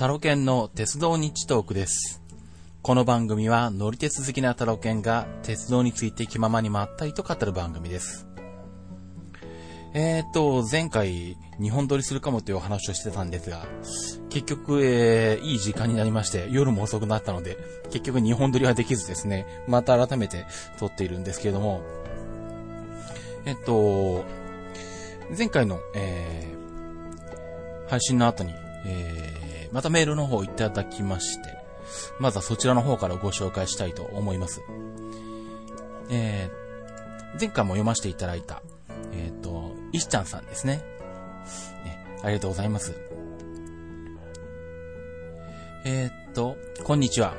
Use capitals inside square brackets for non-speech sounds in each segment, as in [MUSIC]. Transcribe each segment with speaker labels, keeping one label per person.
Speaker 1: タロケンの鉄道日トークです。この番組は乗り鉄好きなタロケンが鉄道について気ままにまったりと語る番組です。えーっと、前回日本撮りするかもというお話をしてたんですが、結局、えー、いい時間になりまして、夜も遅くなったので、結局日本撮りはできずですね、また改めて撮っているんですけれども、えっと、前回の、えー、配信の後に、えー、またメールの方いただきまして、まずはそちらの方からご紹介したいと思います。えー、前回も読ませていただいた、えっ、と、石ちゃんさんですね。ねありがとうございます。えーっと、こんにちは。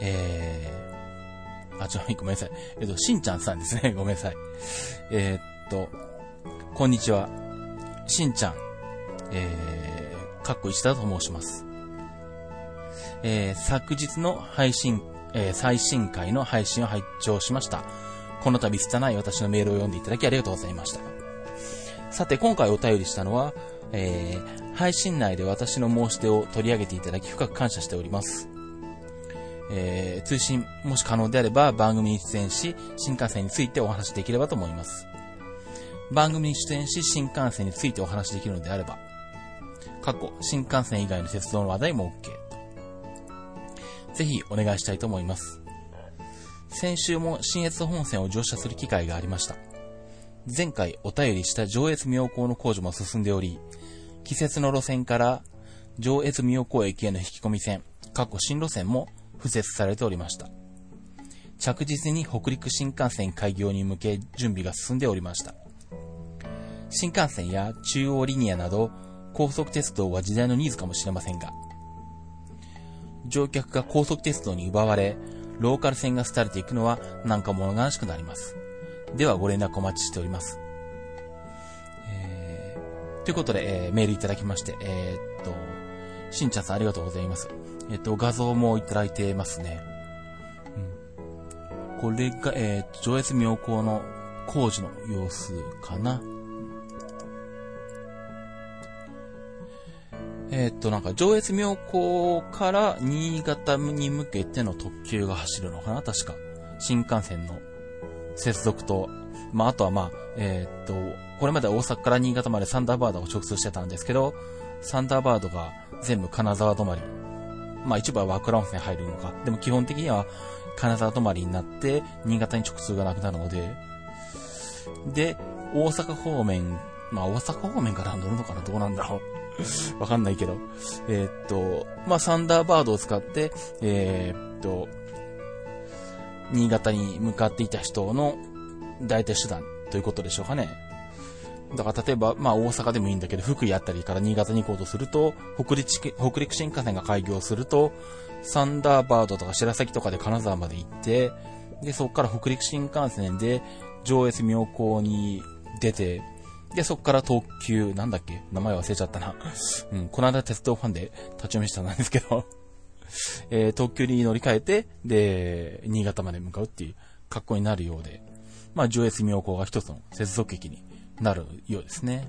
Speaker 1: えー、あ、ちょ、ごめんなさい。えっと、しんちゃんさんですね。[LAUGHS] ごめんなさい。えーっと、こんにちは。しんちゃん、えー、かっこ一だと申します。えー、昨日の配信、えー、最新回の配信を拝聴しました。この度拙い私のメールを読んでいただきありがとうございました。さて、今回お便りしたのは、えー、配信内で私の申し出を取り上げていただき深く感謝しております。えー、通信、もし可能であれば番組に出演し、新幹線についてお話しできればと思います。番組に出演し、新幹線についてお話しできるのであれば、過去、新幹線以外の鉄道の話題も OK。ぜひお願いしたいと思います。先週も新越本線を乗車する機会がありました。前回お便りした上越妙高の工事も進んでおり、季節の路線から上越妙高駅への引き込み線、過去新路線も付設されておりました。着実に北陸新幹線開業に向け準備が進んでおりました。新幹線や中央リニアなど高速鉄道は時代のニーズかもしれませんが、乗客が高速鉄道に奪われ、ローカル線が廃れていくのはなんか物悲しくなります。ではご連絡お待ちしております。えー、ということで、えーメールいただきまして、えーっと、しんちゃんさんありがとうございます。えっと、画像もいただいてますね。うん。これが、えっと、上越妙高の工事の様子かな。えっと、なんか、上越妙高から新潟に向けての特急が走るのかな確か。新幹線の接続と、まあ、あとはまあ、えーっと、これまで大阪から新潟までサンダーバードを直通してたんですけど、サンダーバードが全部金沢止まり。まあ、一部は和倉温泉入るのか。でも基本的には金沢止まりになって、新潟に直通がなくなるので、で、大阪方面、まあ、大阪方面から乗るのかなどうなんだろう。[LAUGHS] わかんないけど。えーっと、まあ、サンダーバードを使って、えーっと、新潟に向かっていた人の大体手段ということでしょうかね。だから例えば、まあ大阪でもいいんだけど、福井あたりから新潟に行こうとすると、北陸北陸新幹線が開業すると、サンダーバードとか白崎とかで金沢まで行って、で、そこから北陸新幹線で上越妙高に出て、で、そこから特急、なんだっけ？名前忘れちゃったな。うん、この間鉄道ファンで立ち読みしたんですけど、[LAUGHS] えー特急に乗り換えて、で、新潟まで向かうっていう格好になるようで、まあ、上越妙高が一つの接続駅になるようですね。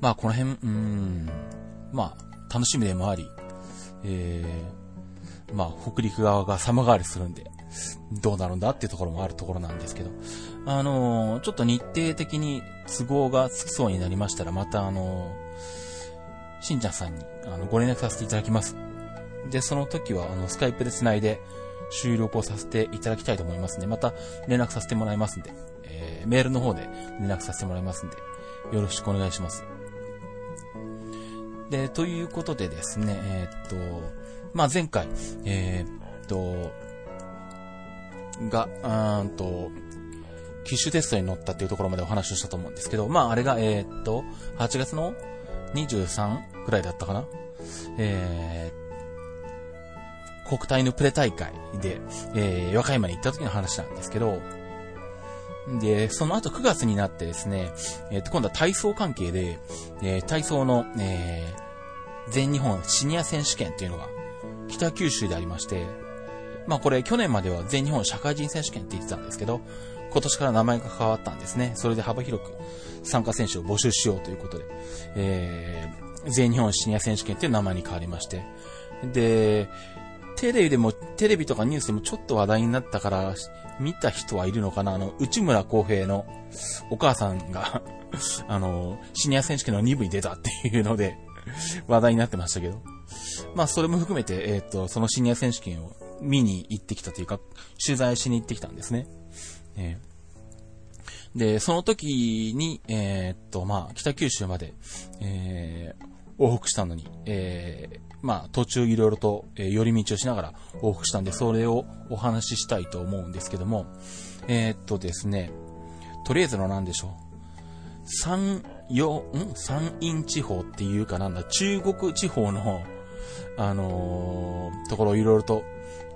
Speaker 1: まあ、この辺、うーん、まあ、楽しみでもあり、えー、まあ、北陸側が様変わりするんで、どうなるんだっていうところもあるところなんですけど、あのーちょっと日程的に都合がつきそうになりましたら、またあのーしんちゃんさんにあのご連絡させていただきます。で、その時はあのスカイプで繋いで収録をさせていただきたいと思いますので、また連絡させてもらいますんで、えーメールの方で連絡させてもらいますんで、よろしくお願いします。で、ということでですね、えーっと、まあ、前回、えーっと、が、うーんと、機種テストに乗ったっていうところまでお話をしたと思うんですけど、まあ、あれが、えーっと、8月の23くらいだったかな。えー、国体のプレ大会で、えー、和歌山に行った時の話なんですけど、で、その後9月になってですね、えっ、と、今度は体操関係で、えー体操の、えー全日本シニア選手権っていうのが北九州でありまして、まあこれ去年までは全日本社会人選手権って言ってたんですけど、今年から名前が変わったんですね。それで幅広く参加選手を募集しようということで、えー、全日本シニア選手権っていう名前に変わりまして、で、テレビでも、テレビとかニュースでもちょっと話題になったから、見た人はいるのかな？あの、内村航平のお母さんが [LAUGHS] あの、シニア選手権の2部に出たっていうので話題になってましたけど。まあ、それも含めて、えっ、ー、と、そのシニア選手権を見に行ってきたというか、取材しに行ってきたんですね。えー、で、その時に、えー、っと、まあ、北九州まで、えー、往復したのに、えー、まあ、途中いろいろと、えー、寄り道をしながら往復したんで、それをお話ししたいと思うんですけども、えー、っとですね、とりあえずの何でしょう。山陽、ん？山陰地方っていうかなんだ、中国地方の、あのー、ところいろいろと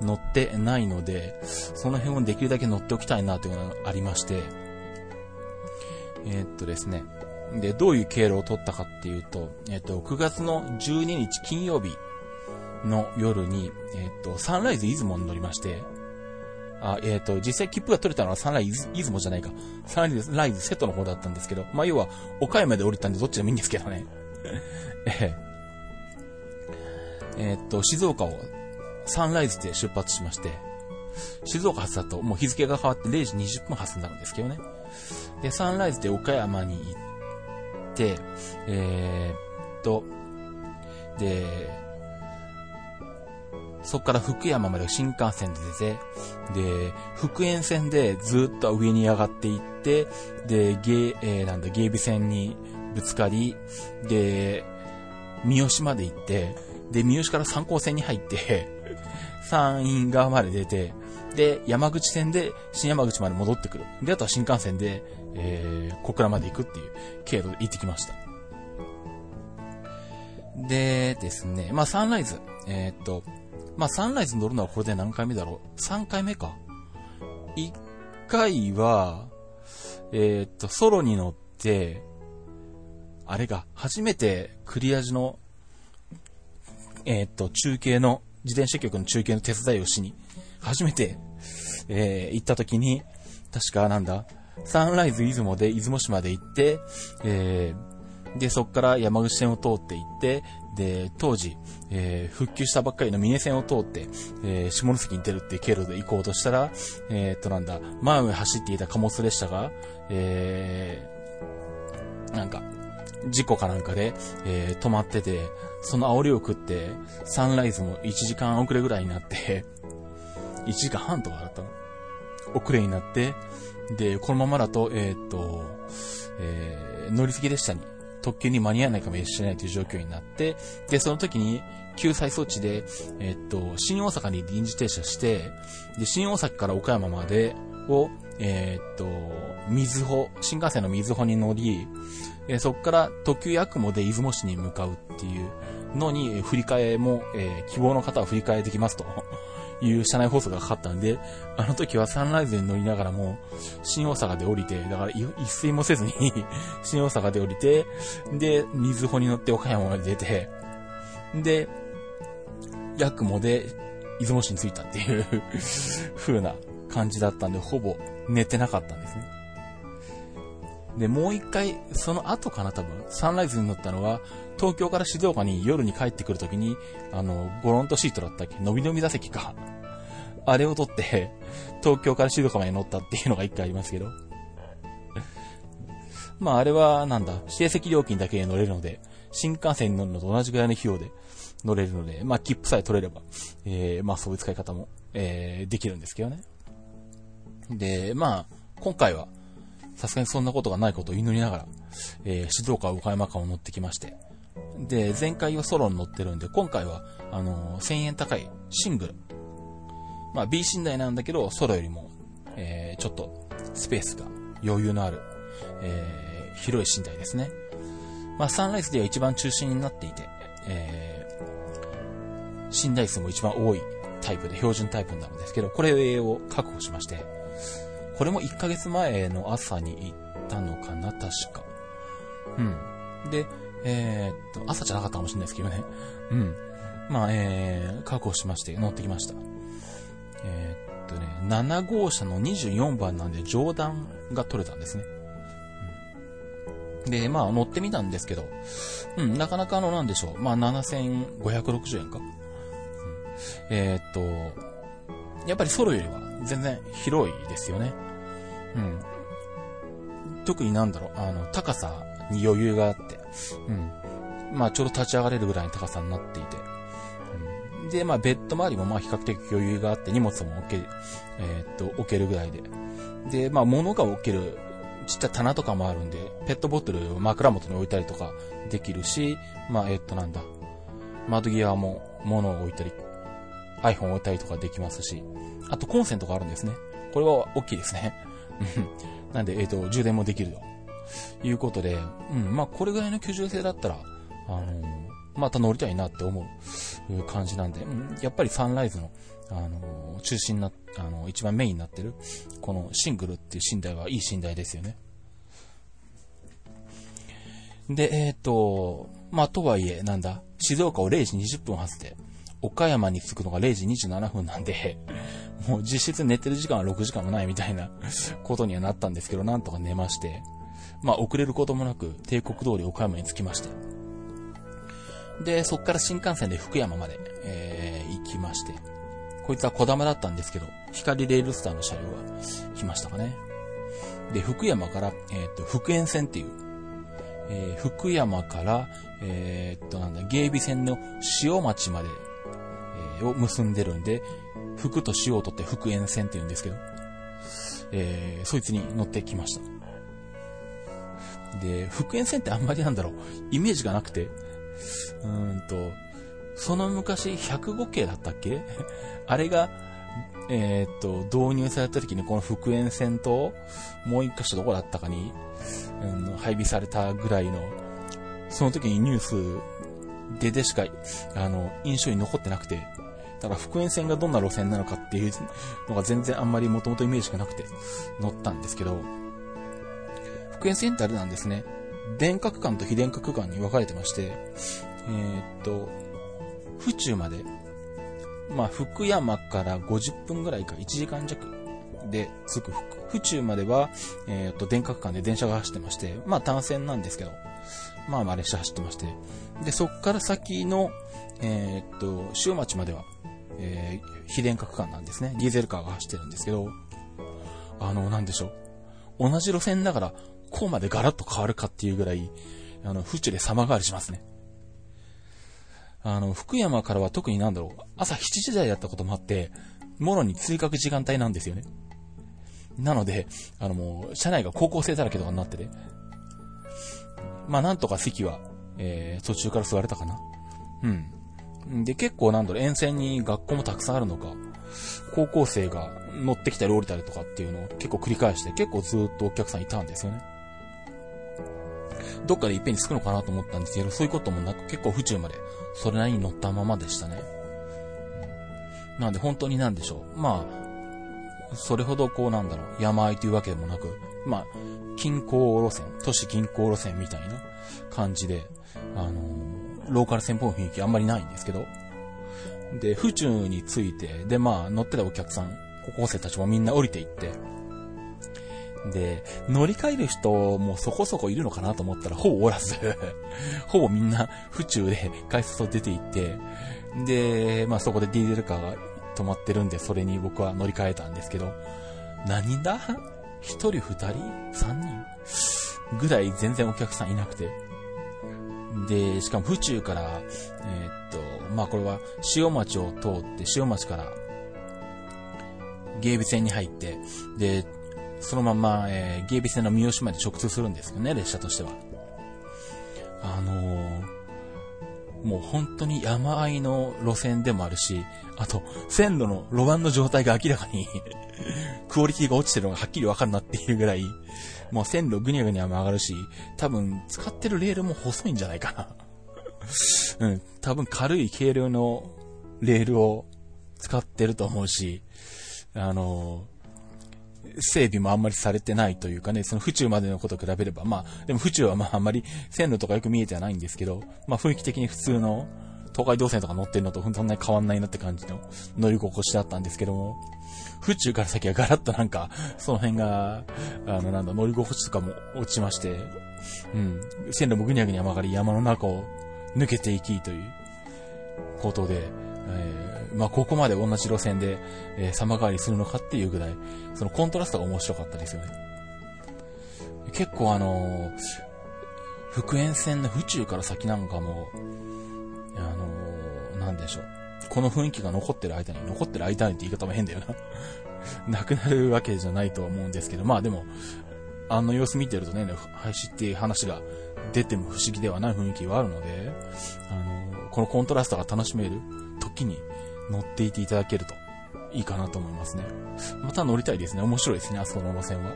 Speaker 1: 乗ってないので、その辺をできるだけ乗っておきたいなというのがありまして、えー、っとですね、で、どういう経路を取ったかっていうと、えっと、9月の12日金曜日の夜に、えっと、サンライズ出雲に乗りまして、あ、えっ、と、実際切符が取れたのはサンライズ、出雲じゃないか。サンライズセットの方だったんですけど、まあ、要は、岡山で降りたんでどっちでもいいんですけどね。[LAUGHS] ええっと、静岡をサンライズで出発しまして、静岡発だともう日付が変わって0時20分発になるんですけどね。で、サンライズで岡山に行って、えー、っと、で、そこから福山まで新幹線で出て、で、福塩線でずっと上に上がっていって、で、ゲえー、なんだ、芸備線にぶつかり、で、三好まで行って、で、三好から三高線に入って [LAUGHS] 山陰側まで出て、で、山口線で新山口まで戻ってくる。で、あとは新幹線で、えー、小倉まで行くっていう経路で行ってきました。でですね、まあサンライズ、えー、っと、まあサンライズ乗るのはこれで何回目だろう ?3 回目か。1回は、えー、っと、ソロに乗って、あれが、初めてクリア時の、えー、っと、中継の自転車局の中継の手伝いをしに、初めて、えー、行った時に、確かなんだ、サンライズ出雲で出雲市まで行って、えー、で、そこから山口線を通って行って、で、当時、えー、復旧したばっかりの峰線を通って、えー、下関に出るっていう経路で行こうとしたら、えー、っとなんだ、前を走っていた貨物列車が、えー、なんか、事故かなんかで、えー、止まってて、その煽りを食って、サンライズも1時間遅れぐらいになって、[LAUGHS] 1時間半とかだったの？遅れになって、で、このままだと、えー、っと、えー、乗り継ぎ列車に、特急に間に合わないかもしれないという状況になって、で、その時に、救済措置で、えー、っと、新大阪に臨時停車して、で、新大阪から岡山までを、えー、っと、水穂、新幹線の水穂に乗り、えー、そこから特急やくもで出雲市に向かうっていうのに、振り替えも、えー、希望の方は振り替えできますと [LAUGHS] いう車内放送がかかったんで、あの時はサンライズに乗りながらも、新大阪で降りて、だから一睡もせずに [LAUGHS] 新大阪で降りて、で、水穂に乗って岡山まで出て、で、ヤクモで出雲市に着いたっていう [LAUGHS] 風な感じだったんで、ほぼ寝てなかったんですね。で、もう一回、その後かな、多分、サンライズに乗ったのは、東京から静岡に夜に帰ってくるときに、あの、ゴロンとシートだったっけ？のびのび座席か。あれを取って、東京から静岡まで乗ったっていうのが一回ありますけど。まあ、あれは、なんだ、指定席料金だけで乗れるので、新幹線に乗るのと同じぐらいの費用で乗れるので、まあ、切符さえ取れれば、えー、まあ、そういう使い方も、えー、できるんですけどね。で、まあ、今回は、さすがにそんなことがないことを祈りながら、えー、静岡岡山間を乗ってきまして。で、前回はソロに乗ってるんで、今回は、あのー、1000円高いシングル。まあ、B 寝台なんだけど、ソロよりも、えー、ちょっと、スペースが余裕のある、えー、広い寝台ですね。まあ、サンライズでは一番中心になっていて、えー、寝台数も一番多いタイプで、標準タイプになるんですけど、これを確保しまして、これも1ヶ月前の朝に行ったのかな、確か。うん。で、えー、っと、朝じゃなかったかもしれないですけどね。うん。まあ、えー、確保しまして乗ってきました。えー、っ、とね、7号車の24番なんで上段が取れたんですね。うん、で、まあ乗ってみたんですけど、うん、なかなかあの、なんでしょう。まあ7560円か。うん、えー、っと、やっぱりソロよりは全然広いですよね。うん。特になんだろう、あの、高さに余裕があって、うん。まあちょうど立ち上がれるぐらいの高さになっていて、うん、で、まあベッド周りもまあ比較的余裕があって荷物も置け、えー、っと、置けるぐらいで。で、まあ物が置けるちっちゃい棚とかもあるんで、ペットボトルを枕元に置いたりとかできるし、まあえ、っとなんだ、窓際も物を置いたり、iPhone を置いたりとかできますし、あとコンセントがあるんですね。これは大きいですね。なんで、えっ、と、充電もできると。いうことで、うん、まあこれぐらいの居住性だったら、あのー、また乗りたいなって思う感じなんで、うん、やっぱりサンライズの、あのー、中心な、あのー、一番メインになってる、このシングルっていう寝台はいい寝台ですよね。で、えっ、と、まあ、とはいえ、なんだ、静岡を0時20分発で、岡山に着くのが0時27分なんで、[LAUGHS] もう実質寝てる時間は6時間もないみたいなことにはなったんですけど、なんとか寝まして、まあ、遅れることもなく、帝国通り岡山に着きまして。で、そっから新幹線で福山まで、えー、行きまして。こいつは小玉だったんですけど、光レールスターの車両が来ましたかね。で、福山から、えっ、と、福塩線っていう、えー、福山から、えー、っと、なんだ、芸備線の塩町まで、えー、を結んでるんで、福と塩を取って福塩線って言うんですけど、えー、そいつに乗ってきました。で、福塩線ってあんまりなんだろう、イメージがなくて、うーんと、その昔105系だったっけ？あれが、えー、っと、導入された時にこの福塩線と、もう一箇所どこだったかに、うん、配備されたぐらいの、その時にニュースででしか、あの、印象に残ってなくて、だから福塩線がどんな路線なのかっていうのが全然あんまりもともとイメージがなくて乗ったんですけど、福塩線ってあれなんですね。電化区間と非電化区間に分かれてまして、えー、っと、府中まで、まあ、福山から50分ぐらいか1時間弱で着く府中までは、えー、っと、電化区間で電車が走ってまして、まあ単線なんですけど、まあまあ列車走ってまして、で、そっから先の、えー、っと、塩町までは、えー、非電化区間なんですね。ディーゼルカーが走ってるんですけど、あの、なんでしょう。同じ路線だから、こうまでガラッと変わるかっていうぐらい、あの、府中で様変わりしますね。あの、福山からは特になんだろう、朝7時台だったこともあって、もろに追加時間帯なんですよね。なので、あのもう、車内が高校生だらけとかになってて、まあなんとか席は、えー、途中から座れたかな。うん。で、結構なんだろう、沿線に学校もたくさんあるのか、高校生が乗ってきたり降りたりとかっていうのを結構繰り返して、結構ずっとお客さんいたんですよね。どっかでいっぺんに着くのかなと思ったんですけど、そういうこともなく結構府中までそれなりに乗ったままでしたね。なんで本当になんでしょう。まあ、それほどこうなんだろう、山あいというわけでもなく、まあ、近郊路線、都市近郊路線みたいな感じで、あのー、ローカル線っぽい雰囲気あんまりないんですけど、で、府中に着いて、で、まあ、乗ってたお客さん、高校生たちもみんな降りていって、で、乗り換える人もそこそこいるのかなと思ったら、ほぼおらず。[LAUGHS] ほぼみんな府中で改札を出て行って、で、まあそこでディーゼルカーが止まってるんで、それに僕は乗り換えたんですけど、何だ？一人二人？三人？ぐらい全然お客さんいなくて。で、しかも府中から、えー、っと、まあこれは塩町を通って、塩町から芸備線に入って、で、そのまま、えー、芸備線の三好まで直通するんですよね、列車としては。あのー、もう本当に山あいの路線でもあるし、あと、線路の路盤の状態が明らかに [LAUGHS] クオリティが落ちてるのがはっきりわかるなっていうぐらい、もう線路ぐにゃぐにゃ曲がるし、多分使ってるレールも細いんじゃないかな。[LAUGHS] うん、多分軽い軽量のレールを使ってると思うし、あの整備もあんまりされてないというかね、その府中までのこと比べれば、まあ、でも府中はまああんまり線路とかよく見えてはないんですけど、まあ雰囲気的に普通の東海道線とか乗ってるのとそんなに変わんないなって感じの乗り心地だったんですけども、府中から先はガラッとなんか、その辺が、あの、なんだ、乗り心地とかも落ちまして、うん、線路もぐにゃぐにゃ曲がり山の中を抜けていきということで、えー、まあ、ここまで同じ路線で、えー、様変わりするのかっていうぐらい、そのコントラストが面白かったですよね。結構あのー、福塩線の府中から先なんかも、あのー、なんでしょう。この雰囲気が残ってる間に、残ってる間にって言い方も変だよな [LAUGHS] なくなるわけじゃないとは思うんですけど、まあでも、あの様子見てるとね、廃止っていう話が出ても不思議ではない雰囲気はあるので、あの、このコントラストが楽しめる時に乗っていていただけるといいかなと思いますね。また乗りたいですね。面白いですね、あそこの路線は。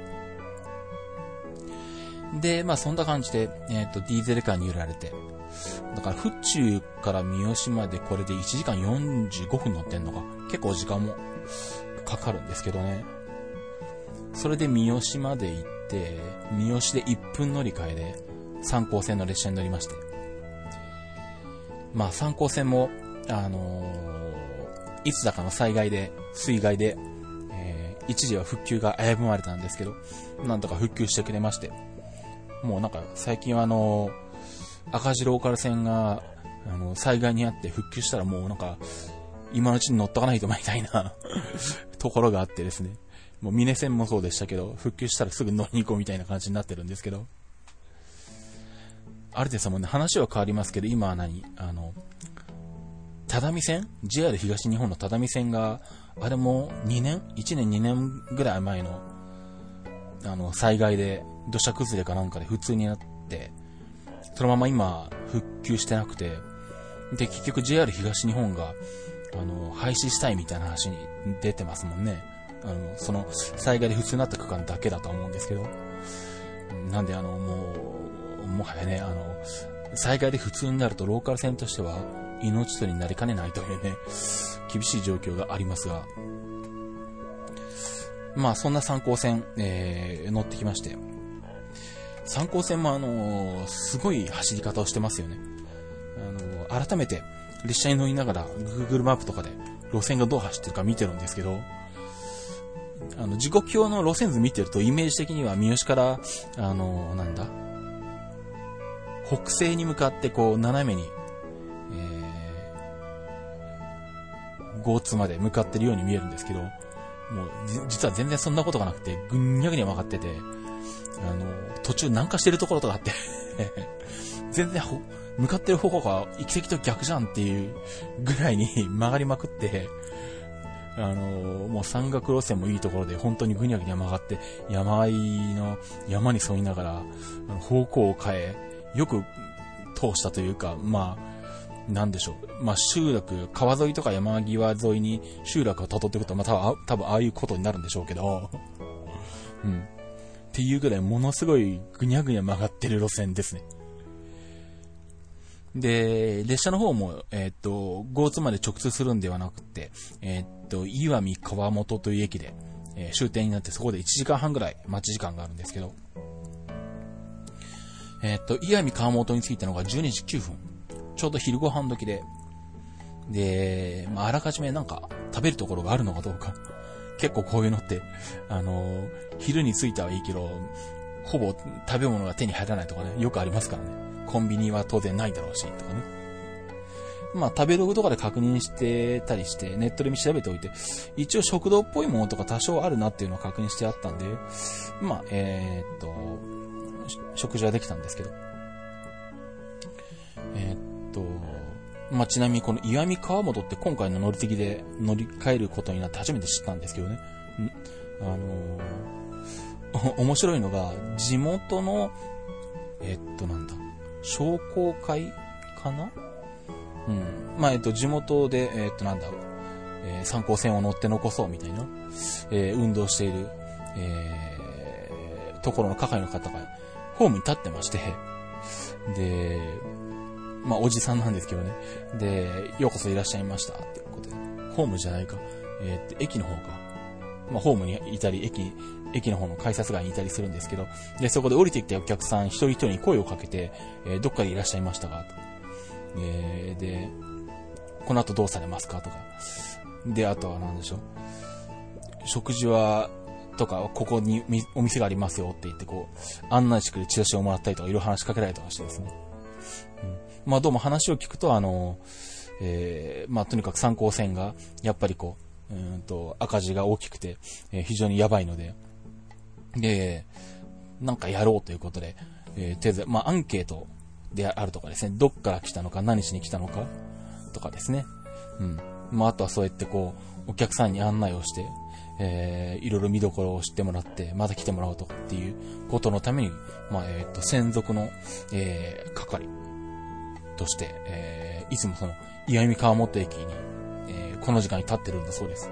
Speaker 1: で、まあそんな感じで、えっ、ー、と、ディーゼルカーに揺られて、だから、府中から三好までこれで1時間45分乗ってんのか、結構時間もかかるんですけどね。それで三好まで行って、三好で1分乗り換えで、三高線の列車に乗りまして。まあ、三高線も、あのー、いつだかの災害で、水害で、えー、一時は復旧が危ぶまれたんですけど、なんとか復旧してくれまして、もうなんか最近はあのー、赤字ローカル線が、あの、災害にあって復旧したらもうなんか、今のうちに乗っとかないとみたいな [LAUGHS] ところがあってですね。もう峰線もそうでしたけど、復旧したらすぐ乗りに行こうみたいな感じになってるんですけど。あれですもんね、話は変わりますけど、今は何？あの、只見線 ?JR 東日本の只見線が、あれも2年 ?1 年？2年ぐらい前の、あの、災害で、土砂崩れかなんかで普通になって、そのまま今、復旧してなくて、で、結局 JR 東日本が、あの、廃止したいみたいな話に出てますもんね。あの、その、災害で普通になった区間だけだと思うんですけど。なんで、あの、もう、もはやね、あの、災害で普通になるとローカル線としては命取りになりかねないというね、厳しい状況がありますが、まあそんな参考線、えー、乗ってきまして、参考線もあのー、すごい走り方をしてますよね。あのー、改めて列車に乗りながら Google マップとかで路線がどう走ってるか見てるんですけど、あの、時刻表の路線図見てるとイメージ的には三好から、あのなんだ、北西に向かってこう斜めに、えー、ゴーツまで向かってるように見えるんですけど、もう、実は全然そんなことがなくて、ぐんにゃぐにゃ曲がってて、あの、途中南下してるところとかあって [LAUGHS] 全然向かってる方向が行き先と逆じゃんっていうぐらいに [LAUGHS] 曲がりまくって、あのもう山岳路線もいいところで本当にぐにゃぐにゃ曲がって、山あいの山に沿いながら、方向を変え、よく通したというか、まあ、なんでしょう。まあ、集落、川沿いとか山際沿いに集落を辿っていくと、まあ、多分多分ああいうことになるんでしょうけど、うん。っていうぐらいものすごいぐにゃぐにゃ曲がってる路線ですね。で、列車の方も、えー、っと、ゴーツまで直通するんではなくて、えー、っと、岩見川本という駅で、えー、終点になってそこで1時間半ぐらい待ち時間があるんですけど、えっ、と、岩見川本に着いたのが12時9分。ちょうど昼ご飯時で。で、まあ、あらかじめなんか食べるところがあるのかどうか。結構こういうのって、あの昼に着いたはいいけど、ほぼ食べ物が手に入らないとかね、よくありますからね。コンビニは当然ないだろうし、とかね。まあ、食べログとかで確認してたりして、ネットで見調べておいて、一応食堂っぽいものとか多少あるなっていうのを確認してあったんで、まあ、えー、っと、食事はできたんですけど。えー、っ、まあ、ちなみにこの岩見川本って今回の乗り継ぎで乗り換えることになって初めて知ったんですけどね。あのー、[LAUGHS] 面白いのが、地元の、え、っとなんだ、商工会かな？うん。まあ、えっと、地元で、え、っとなんだ、えー、参考線を乗って残そうみたいな、えー、運動している、えー、ところの係の方がホームに立ってまして、で、まあ、おじさんなんですけどね。で、ようこそいらっしゃいましたっていうことで、ホームじゃないか。えー、っと、駅の方か。まあ、ホームにいたり、駅、駅の方の改札街にいたりするんですけど、で、そこで降りてきたお客さん一人一人に声をかけて、えー、どっかでいらっしゃいましたか？と。えー、で、この後どうされますかとか。で、あとは何でしょう？食事は、とか、ここにお店がありますよって言って、こう、案内してくれるチラシをもらったりとか、いろいろ話しかけられたりしてですね。まあ、どうも話を聞くと、あの、えー、まあ、とにかく参考線が、やっぱりこう、うんと、赤字が大きくて、えー、非常にやばいので、で、なんかやろうということで、えー、手まあ、アンケートであるとかですね、どっから来たのか、何しに来たのか、とかですね。うん。まあ、あとはそうやってこう、お客さんに案内をして、えー、いろいろ見どころを知ってもらって、また来てもらうとかっていうことのために、まあ、えっ、ー、と、専属の、えー、係として、えー、いつもその、岩見川本駅に、えー、この時間に立ってるんだそうです。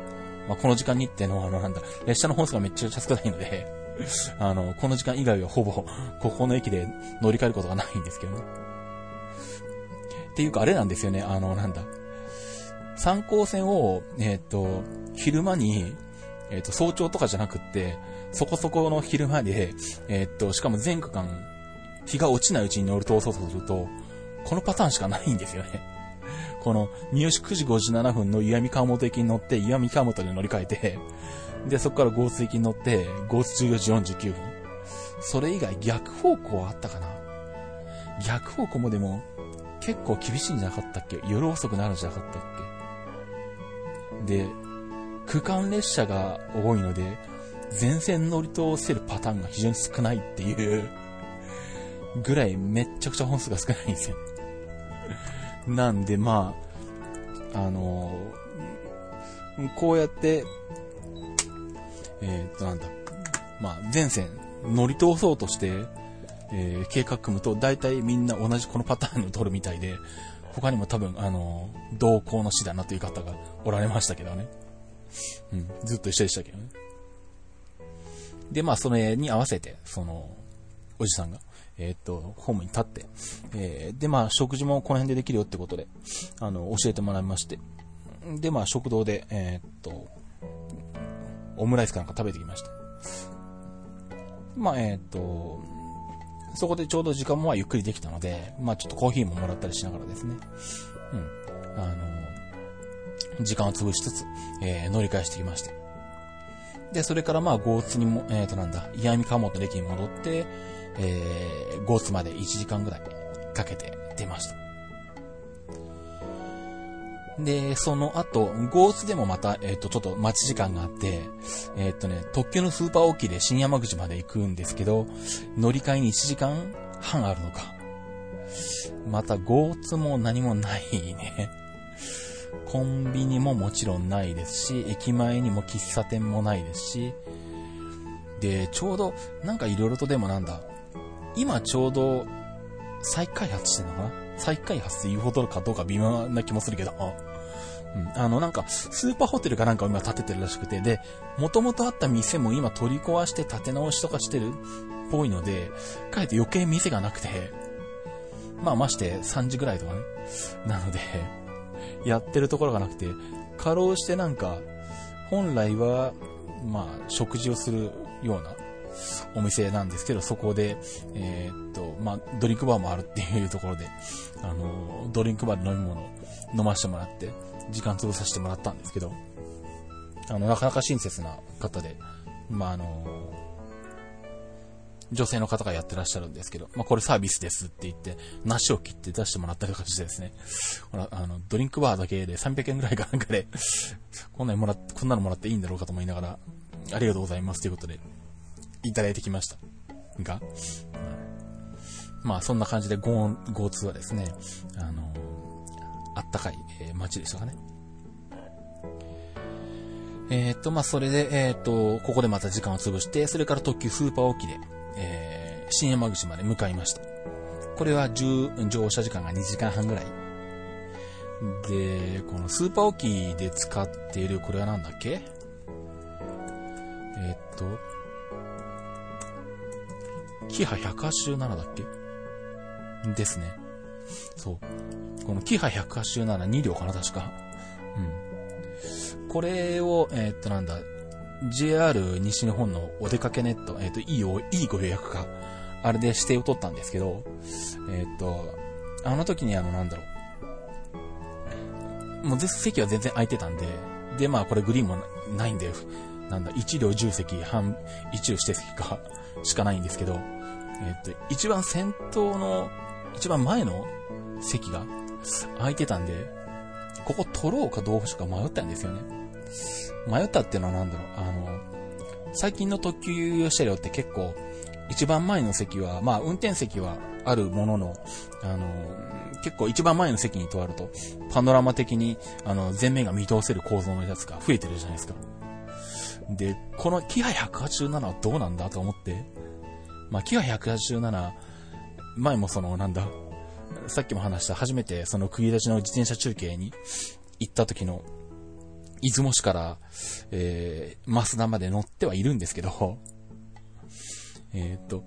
Speaker 1: まあ、この時間にってのは、あの、なんだ、列車の本数がめっちゃ少ないので [LAUGHS] あの、この時間以外はほぼ、ここの駅で乗り換えることがないんですけどね。っていうか、あれなんですよね、あの、なんだ。参考線を、えっ、ー、と、昼間に、えっ、ー、と、早朝とかじゃなくって、そこそこの昼間で、えっ、ー、と、しかも全区間、日が落ちないうちに乗り通そうとすると、このパターンしかないんですよね。この、三好9時57分の岩見川本駅に乗って、岩見川本で乗り換えて、で、そこからゴース駅に乗って、ゴース14時49分。それ以外逆方向あったかな逆方向もでも、結構厳しいんじゃなかったっけ？夜遅くなるんじゃなかったっけ？で、区間列車が多いので、全線乗り通せるパターンが非常に少ないっていうぐらいめっちゃくちゃ本数が少ないんですよ。[LAUGHS] なんでまあ、あのー、こうやって、えー、っとなんだ、まあ全線乗り通そうとして、えー、計画組むと大体みんな同じこのパターンを取るみたいで、他にも多分、あのー、同行の死だなという方がおられましたけどね。うん、ずっと一緒でしたけどね。で、まあ、それに合わせて、その、おじさんが、えー、っと、ホームに立って、えー、で、まあ、食事もこの辺でできるよってことで、あの、教えてもらいまして、で、まあ、食堂で、えー、っと、オムライスかなんか食べてきました。まあ、えっと、そこでちょうど時間もゆっくりできたので、まあちょっとコーヒーももらったりしながらですね、うん、あの、時間を潰しつつ、えー、乗り換えしてきました。で、それからまあ、ゴーツにも、えっ、ー、となんだ、イヤミカモトの駅に戻って、えー、ゴーツまで1時間ぐらいかけて出ました。で、その後、ゴーツでもまた、えっ、ー、と、ちょっと待ち時間があって、えっ、ー、とね、特急のスーパー大きいで新山口まで行くんですけど、乗り換えに1時間半あるのか。また、ゴーツも何もないね。コンビニももちろんないですし、駅前にも喫茶店もないですし、で、ちょうど、なんか色々とでもなんだ、今ちょうど、再開発してんのかな？再開発って言うほどかどうか微妙な気もするけど、うん、あの、なんか、スーパーホテルかなんかを今建ててるらしくて、で、元々あった店も今取り壊して建て直しとかしてるっぽいので、かえって余計店がなくて、まあまして3時ぐらいとかね。なので、やってるところがなくて、過労してなんか、本来は、まあ、食事をするようなお店なんですけど、そこで、えー、っと、まあ、ドリンクバーもあるっていうところで、あの、ドリンクバーで飲み物飲ませてもらって、時間潰させてもらったんですけど、あの、なかなか親切な方で、まあ、あの、女性の方がやってらっしゃるんですけど、まあ、これサービスですって言って、梨を切って出してもらったりとかしてですね、ほら、あの、ドリンクバーだけで300円ぐらいかなんかで、こんなにもらって、こんなのもらっていいんだろうかと思いながら、ありがとうございますということで、いただいてきました。が、まあ、そんな感じで Go、GoTo はですね、あのあったかい、え、街でしたかね。えー、っと、まあ、それで、えー、と、ここでまた時間を潰して、それから特急スーパー沖で、えー、新山口まで向かいました。これは10、乗車時間が2時間半ぐらい。で、このスーパー沖で使っている、これはなんだっけ？えっと、キハ187だっけ？ですね。そう。このキハ187、2両かな、確か。うん。これを、えー、っと、なんだ、JR 西日本のお出かけネット、えっ、と、いいよ、いいご予約か。あれで指定を取ったんですけど、えっ、と、あの時にあの、なんだろう。もう席は全然空いてたんで、で、まあこれグリーンもないんで、なんだ、1両10席、半、1両指定席か、しかないんですけど、えっと、一番先頭の、一番前の席が空いてたんで、ここ取ろうかどうしようか迷ったんですよね。迷ったっていうのはなんだろう、あの、最近の特急車両って結構、一番前の席は、まあ運転席はあるものの、あの、結構一番前の席に座ると、パノラマ的に、あの、前面が見通せる構造のやつが増えてるじゃないですか。で、このキハ187はどうなんだと思って、まあ、キハ187、前もその、なんだ、さっきも話した初めてその釘立ちの自転車中継に行った時の、出雲市から、えー、増田まで乗ってはいるんですけど、えー、っと、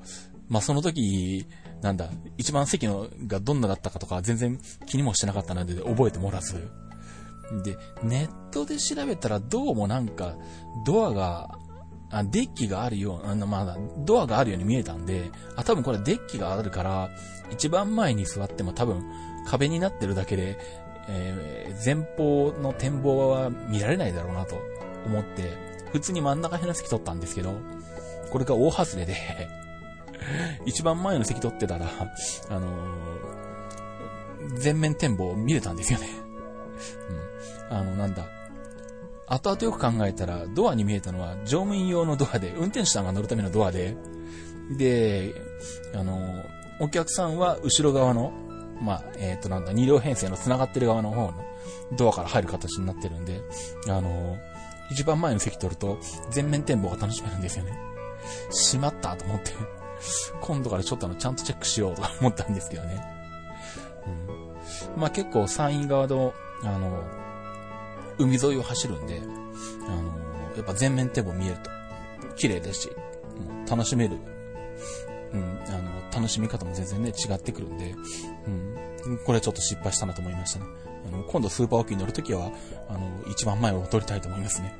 Speaker 1: まあ、その時、なんだ、一番席のがどんなだったかとか全然気にもしてなかったので覚えてもらず。で、ネットで調べたらどうもなんか、ドアが、あ、デッキがあるよう、あの、まだ、ドアがあるように見えたんで、あ、多分これデッキがあるから、一番前に座っても多分壁になってるだけで、えー、前方の展望は見られないだろうなと思って、普通に真ん中辺の席取ったんですけど、これが大外れで [LAUGHS] 一番前の席取ってたら、あのー、全面展望見れたんですよね。うん。あの、なんだ。後々よく考えたら、ドアに見えたのは乗務員用のドアで、運転手さんが乗るためのドアで、で、あの、お客さんは後ろ側の、まあ、えっ、ー、となんだ、2両編成の繋がってる側の方のドアから入る形になってるんで、あの、一番前の席取ると全面展望が楽しめるんですよね。しまったと思って今度からちょっとあの、ちゃんとチェックしようとか思ったんですけどね。うん。まあ結構山陰側の、あの、海沿いを走るんで、あの、やっぱ全面展望見えると、綺麗ですし、楽しめる、うん、あの、楽しみ方も全然ね、違ってくるんで、うん、これちょっと失敗したなと思いましたね。あの、今度スーパーオーキーに乗るときは、あの、一番前を取りたいと思いますね。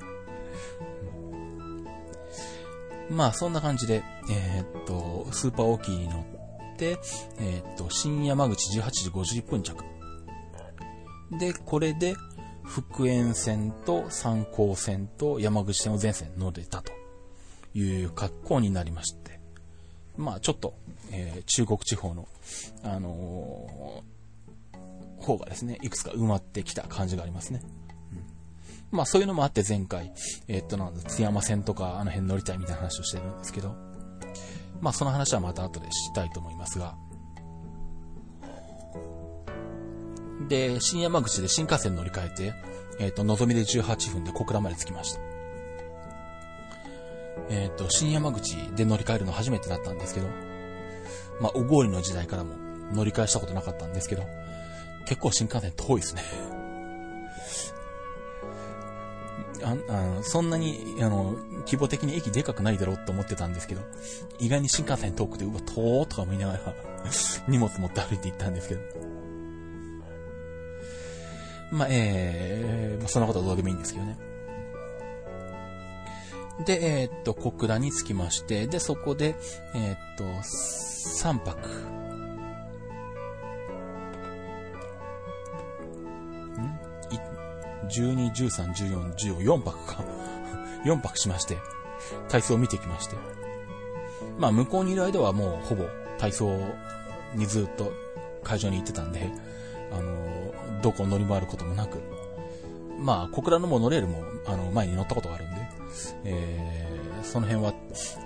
Speaker 1: まあ、そんな感じで、えー、っと、スーパーオーキーに乗って、えー、っと、新山口18時51分着。で、これで、福塩線と三高線と山口線を全線乗れたという格好になりまして、まあちょっと、えー、中国地方の、あのー、方がですね、いくつか埋まってきた感じがありますね。うん、まあそういうのもあって前回、えー、っとなんだ、津山線とかあの辺乗りたいみたいな話をしてるんですけど、まあその話はまた後でしたいと思いますが、で、新山口で新幹線乗り換えて、えっ、ー、と、のぞみで18分で小倉まで着きました。えっ、ー、と、新山口で乗り換えるの初めてだったんですけど、まあ、おごりの時代からも乗り換えしたことなかったんですけど、結構新幹線遠いですね。ああそんなに、あの、規模的に駅でかくないだろうって思ってたんですけど、意外に新幹線遠くて、うわ、遠とか思いながら荷物持って歩いて行ったんですけど。まあ、えー、まあ、そんなことはどうでもいいんですけどね。で、えー、っと、小倉に着きまして、で、そこで、えー、っと、3泊。ん ?12、13、14、15、4泊か。[LAUGHS] 4泊しまして、体操を見てきまして。まあ、向こうにいる間はもうほぼ体操にずっと会場に行ってたんで、あの、どこを乗り回ることもなく、まあ、小倉のモノレールも、あの、前に乗ったことがあるんで、えー、その辺は、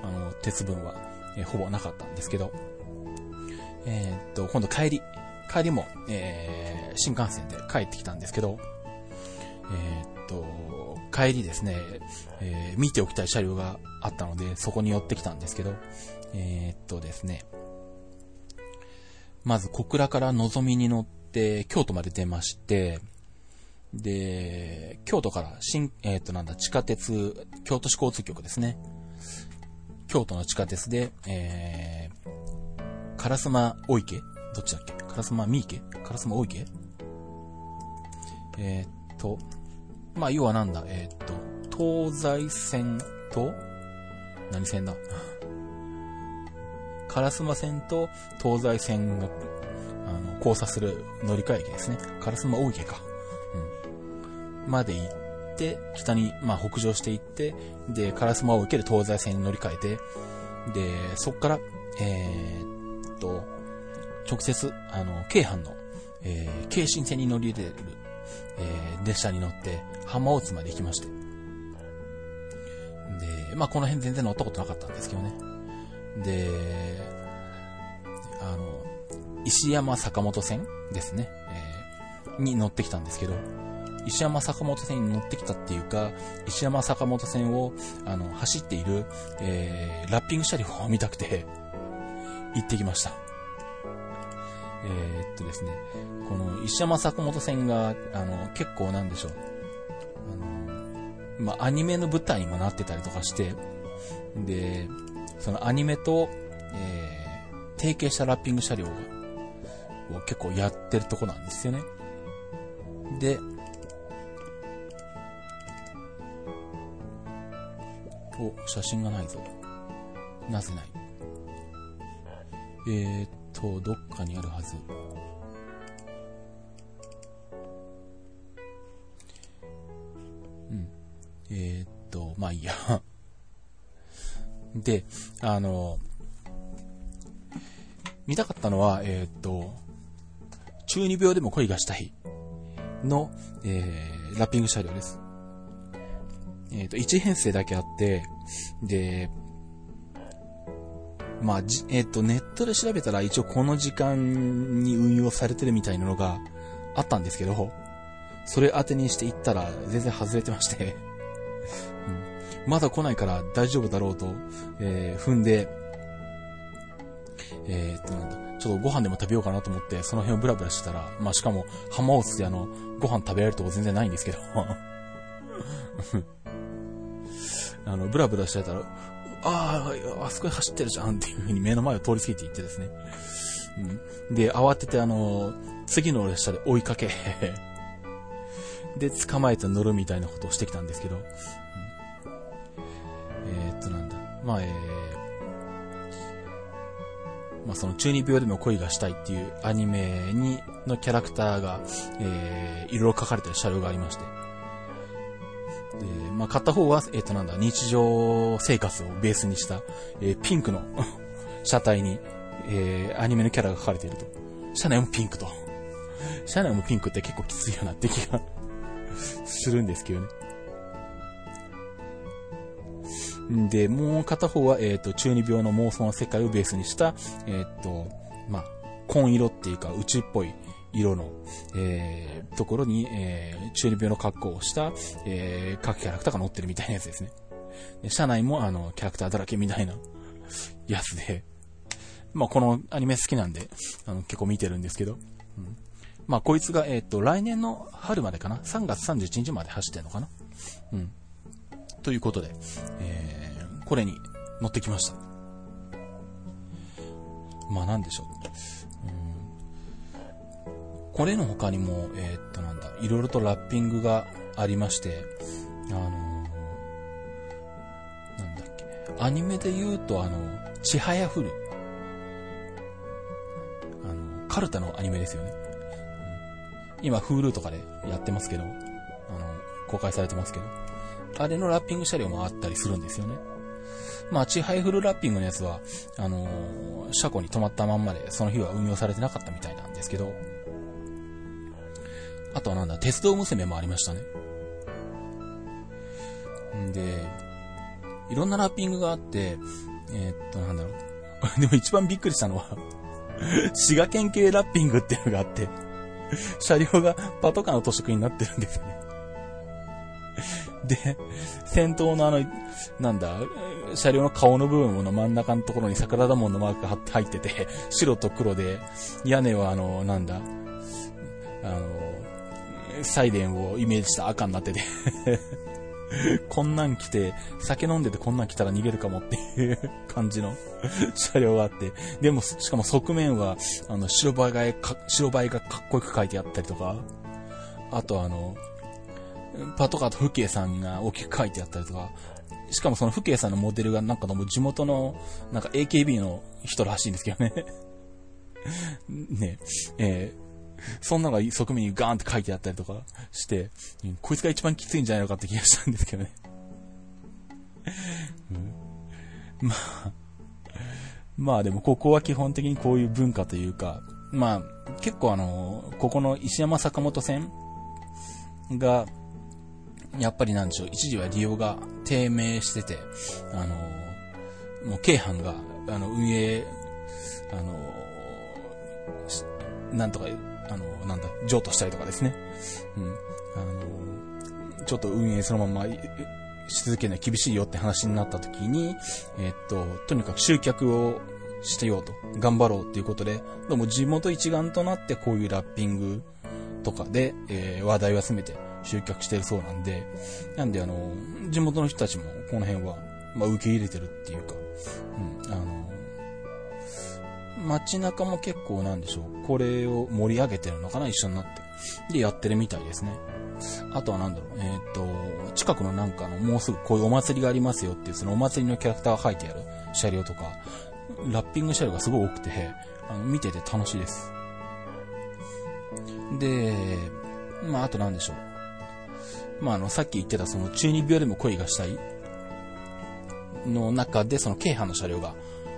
Speaker 1: あの、鉄分は、えー、ほぼなかったんですけど、えー、っと、今度帰り、帰りも、えー、新幹線で帰ってきたんですけど、えー、っと、帰りですね、えー、見ておきたい車両があったので、そこに寄ってきたんですけど、えー、っとですね、まず小倉からのぞみに乗って、京都まで出まして、で、京都から新、えっ、ー、となんだ、地下鉄、京都市交通局ですね。京都の地下鉄で、えー、烏丸大池どっちだっけ？烏丸三池？烏丸大池？えー、っと、まあ、要はなんだ、えー、っと、東西線と、何線だ？[LAUGHS] 烏丸線と東西線が、あの、交差する乗り換え駅ですね。烏丸大池か。まで行って、北に、まあ、北上していって、で、烏丸を受ける東西線に乗り換えて、で、そこから、えー、っと、直接、あの、京阪の、えー、京神線に乗り入れる、えー、列車に乗って、浜大津まで行きまして。で、まあ、この辺全然乗ったことなかったんですけどね。で、あの、石山坂本線ですね、えー、に乗ってきたんですけど、石山坂本線に乗ってきたっていうか、石山坂本線を、あの、走っている、えー、ラッピング車両を見たくて、[LAUGHS] 行ってきました。えー、っとですね、この石山坂本線が、あの、結構なんでしょう。あの、ま、アニメの舞台にもなってたりとかして、で、そのアニメと、えー、提携したラッピング車両がを結構やってるとこなんですよね。で、お、写真がないぞ。なぜない？えー、っと、どっかにあるはず。うん。えー、っと、まあいいや。で、あの、見たかったのは、えー、っと、中二病でも恋がしたい。の、えー、ラッピング車両です。えっ、と、1編成だけあって、で、まあ、じ、えっ、と、ネットで調べたら一応この時間に運用されてるみたいなのがあったんですけど、それ当てにして行ったら全然外れてまして、[LAUGHS] まだ来ないから大丈夫だろうと、えー、踏んで、えー、っと、なんだ、ちょっとご飯でも食べようかなと思って、その辺をブラブラしてたら、まあ、しかも、浜尾津であの、ご飯食べられるとこ全然ないんですけど [LAUGHS] あの、ブラブラしてたら、ああ、あそこに走ってるじゃんっていう風に目の前を通り過ぎていってですね。うん。で、慌ててあの、次の列車で追いかけ [LAUGHS] で、捕まえて乗るみたいなことをしてきたんですけど、うん、えー、っと、なんだ。まあ、えー、まあ、その中二病でも恋がしたいっていうアニメに、のキャラクターが、えー、いろいろ書かれてる車両がありまして、で、まあ、買った方は、えっ、ー、となんだ、日常生活をベースにした、えー、ピンクの [LAUGHS] 車体に、えー、アニメのキャラが書かれていると。車内もピンクと。車内もピンクって結構きついようなって気が [LAUGHS] するんですけどね。で、もう片方は、えっ、ー、と、中二病の妄想の世界をベースにした、えっ、ー、と、まあ、紺色っていうか宇宙っぽい、色の、えー、ところに、えー、中二病の格好をした、えー、各キャラクターが乗ってるみたいなやつですね。で車内もあの、キャラクターだらけみたいな [LAUGHS] やつで、まあこのアニメ好きなんで、あの、結構見てるんですけど、うん、まあこいつが、えっ、ー、と、来年の春までかな ?3 月31日まで走ってんのかな？うん。ということで、えー、これに乗ってきました。まあなんでしょう。これの他にも、えー、っとなんだ、いろいろとラッピングがありまして、あのー、なんだっけ、アニメで言うとあの、ちはやふる。あの、カルタのアニメですよね。今、Hulu とかでやってますけど、あの、公開されてますけど、あれのラッピング車両もあったりするんですよね。まあ、チハイフルラッピングのやつは、あのー、車庫に止まったまんまで、その日は運用されてなかったみたいなんですけど、あとはなんだ、鉄道娘もありましたね。んで、いろんなラッピングがあって、えー、っと、なんだろう。[LAUGHS] でも一番びっくりしたのは [LAUGHS] 滋賀県系ラッピングっていうのがあって車両がパトカーの都市区になってるんですよねで、先頭のあの、なんだ、車両の顔の部分の真ん中のところに桜田門のマークが入ってて、白と黒で、屋根はあの、なんだ、あの、サイレンをイメージした赤になってて [LAUGHS] こんなん来て、酒飲んでてこんなん来たら逃げるかもっていう感じの車両があって、でも、しかも側面は、あの、白バイが、白バイがかっこよく書いてあったりとか、あとあの、パトカーと父兄さんが大きく書いてあったりとか、しかもその父兄さんのモデルがなんかの地元の、なんか AKB の人らしいんですけどね。[LAUGHS] ね、えーそんなのが側面にガーンって書いてあったりとかして、こいつが一番きついんじゃないのかって気がしたんですけどね。うん、まあ、まあでもここは基本的にこういう文化というか、まあ結構あの、ここの石山坂本線が、やっぱりなんでしょう、一時は利用が低迷してて、あの、もう京阪が、あの、運営、あの、なんとか、あの、なんだ、譲渡したりとかですね。うん。あの、ちょっと運営そのままし続けない厳しいよって話になった時に、えっと、とにかく集客をしてようと、頑張ろうっていうことで、どうも地元一丸となってこういうラッピングとかで、えー、話題を集めて集客してるそうなんで、なんであの、地元の人たちもこの辺は、まあ受け入れてるっていうか、うん、あの、街中も結構なんでしょう、これを盛り上げてるのかな、一緒になって。で、やってるみたいですね。あとはなんだろう、えっ、と、近くのなんかの、もうすぐこういうお祭りがありますよっていう、そのお祭りのキャラクターが書いてある車両とか、ラッピング車両がすごい多くて、あの、見てて楽しいです。で、まあ、あとなんでしょう。まあ、あの、さっき言ってたその中二病でも恋がしたいの中で、その京阪の車両が、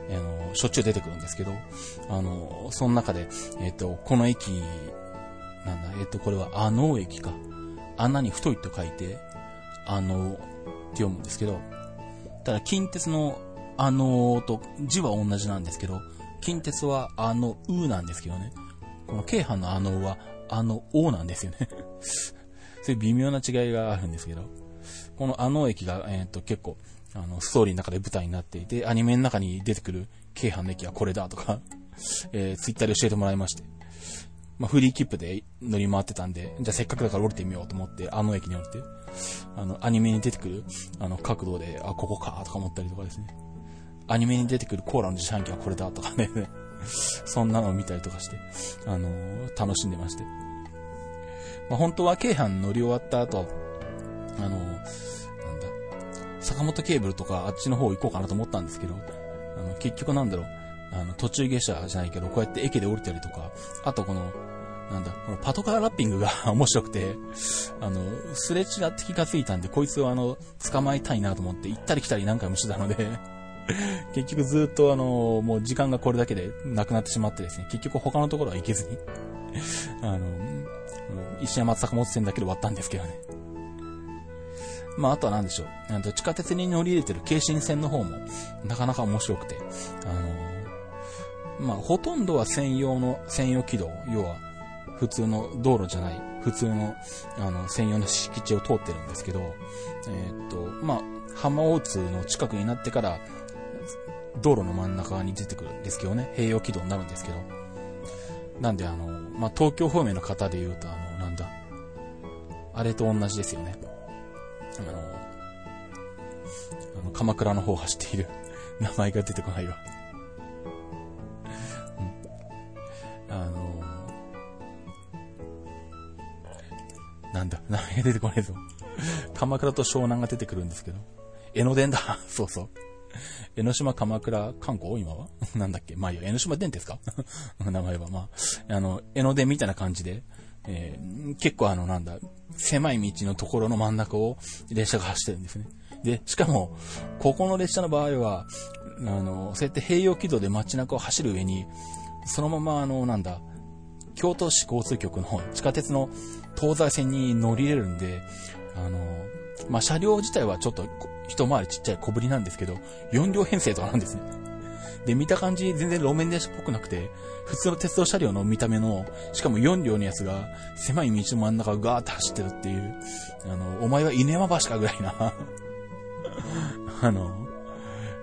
Speaker 1: あの、しょっちゅう出てくるんですけど、あの、その中で、えっ、と、この駅、なんだ、えっ、と、これは、あの駅か。穴に太いと書いて、あの、って読むんですけど、ただ、近鉄のあのと字は同じなんですけど、近鉄はあのうなんですけどね。この京阪のあのはあのおなんですよねそういう微妙な違いがあるんですけど、このあの駅が、えっ、ー、と結構、あの、ストーリーの中で舞台になっていて、アニメの中に出てくる京阪の駅はこれだとか [LAUGHS] えー、ツイッターで教えてもらいまして。まあ、フリー切符で乗り回ってたんで、じゃあせっかくだから降りてみようと思って、あの駅に降りて、あの、アニメに出てくる、あの、角度で、あ、ここか、とか思ったりとかですね。アニメに出てくるコーラの自販機はこれだとかね [LAUGHS] そんなのを見たりとかして、あのー、楽しんでまして。まあ、本当は京阪乗り終わった後、あの、なんだ、坂本ケーブルとかあっちの方行こうかなと思ったんですけど、あの、結局なんだろう、あの、途中下車じゃないけど、こうやって駅で降りたりとか、あとこの、なんだ、このパトカーラッピングが [LAUGHS] 面白くて、あの、すれ違って気がついたんで、こいつをあの、捕まえたいなと思って行ったり来たり何回もしてたので [LAUGHS] 結局ずっとあの、もう時間がこれだけでなくなってしまってですね、結局他のところは行けずにあの、石山坂本線だけで終わったんですけどね。まあ、あとは何でしょう。地下鉄に乗り入れてる京神線の方も、なかなか面白くて、あの、まあ、ほとんどは専用の、専用軌道、要は、普通の道路じゃない、普通の、あの、専用の敷地を通ってるんですけど、えー、っと、まあ、浜大津の近くになってから、道路の真ん中に出てくるんですけどね、併用軌道になるんですけど。なんであの、まあ、東京方面の方で言うと、あの、あれと同じですよね。あの、あの鎌倉の方を走っている [LAUGHS] 名前が出てこないわうん。あの、なんだ、名前が出てこないぞ鎌倉と湘南が出てくるんですけど。江ノ電だ。[LAUGHS] そうそう。江ノ島鎌倉観光今は？[LAUGHS] なんだっけ？まあいいよ。江ノ島電鉄か？[LAUGHS] 名前は。まあ、あの、江ノ電みたいな感じで、えー、結構あの、なんだ、狭い道のところの真ん中を列車が走ってるんですね。で、しかも、ここの列車の場合は、あの、そうやって併用軌道で街中を走る上に、そのままあの、なんだ、京都市交通局の地下鉄の東西線に乗り入れるんで、あの、まあ、車両自体はちょっと一回りちっちゃい小ぶりなんですけど、4両編成とかなんですね。で、見た感じ全然路面電車っぽくなくて、普通の鉄道車両の見た目の、しかも4両のやつが、狭い道の真ん中をガーって走ってるっていう、あの、お前は犬山橋かぐらいな [LAUGHS] あの、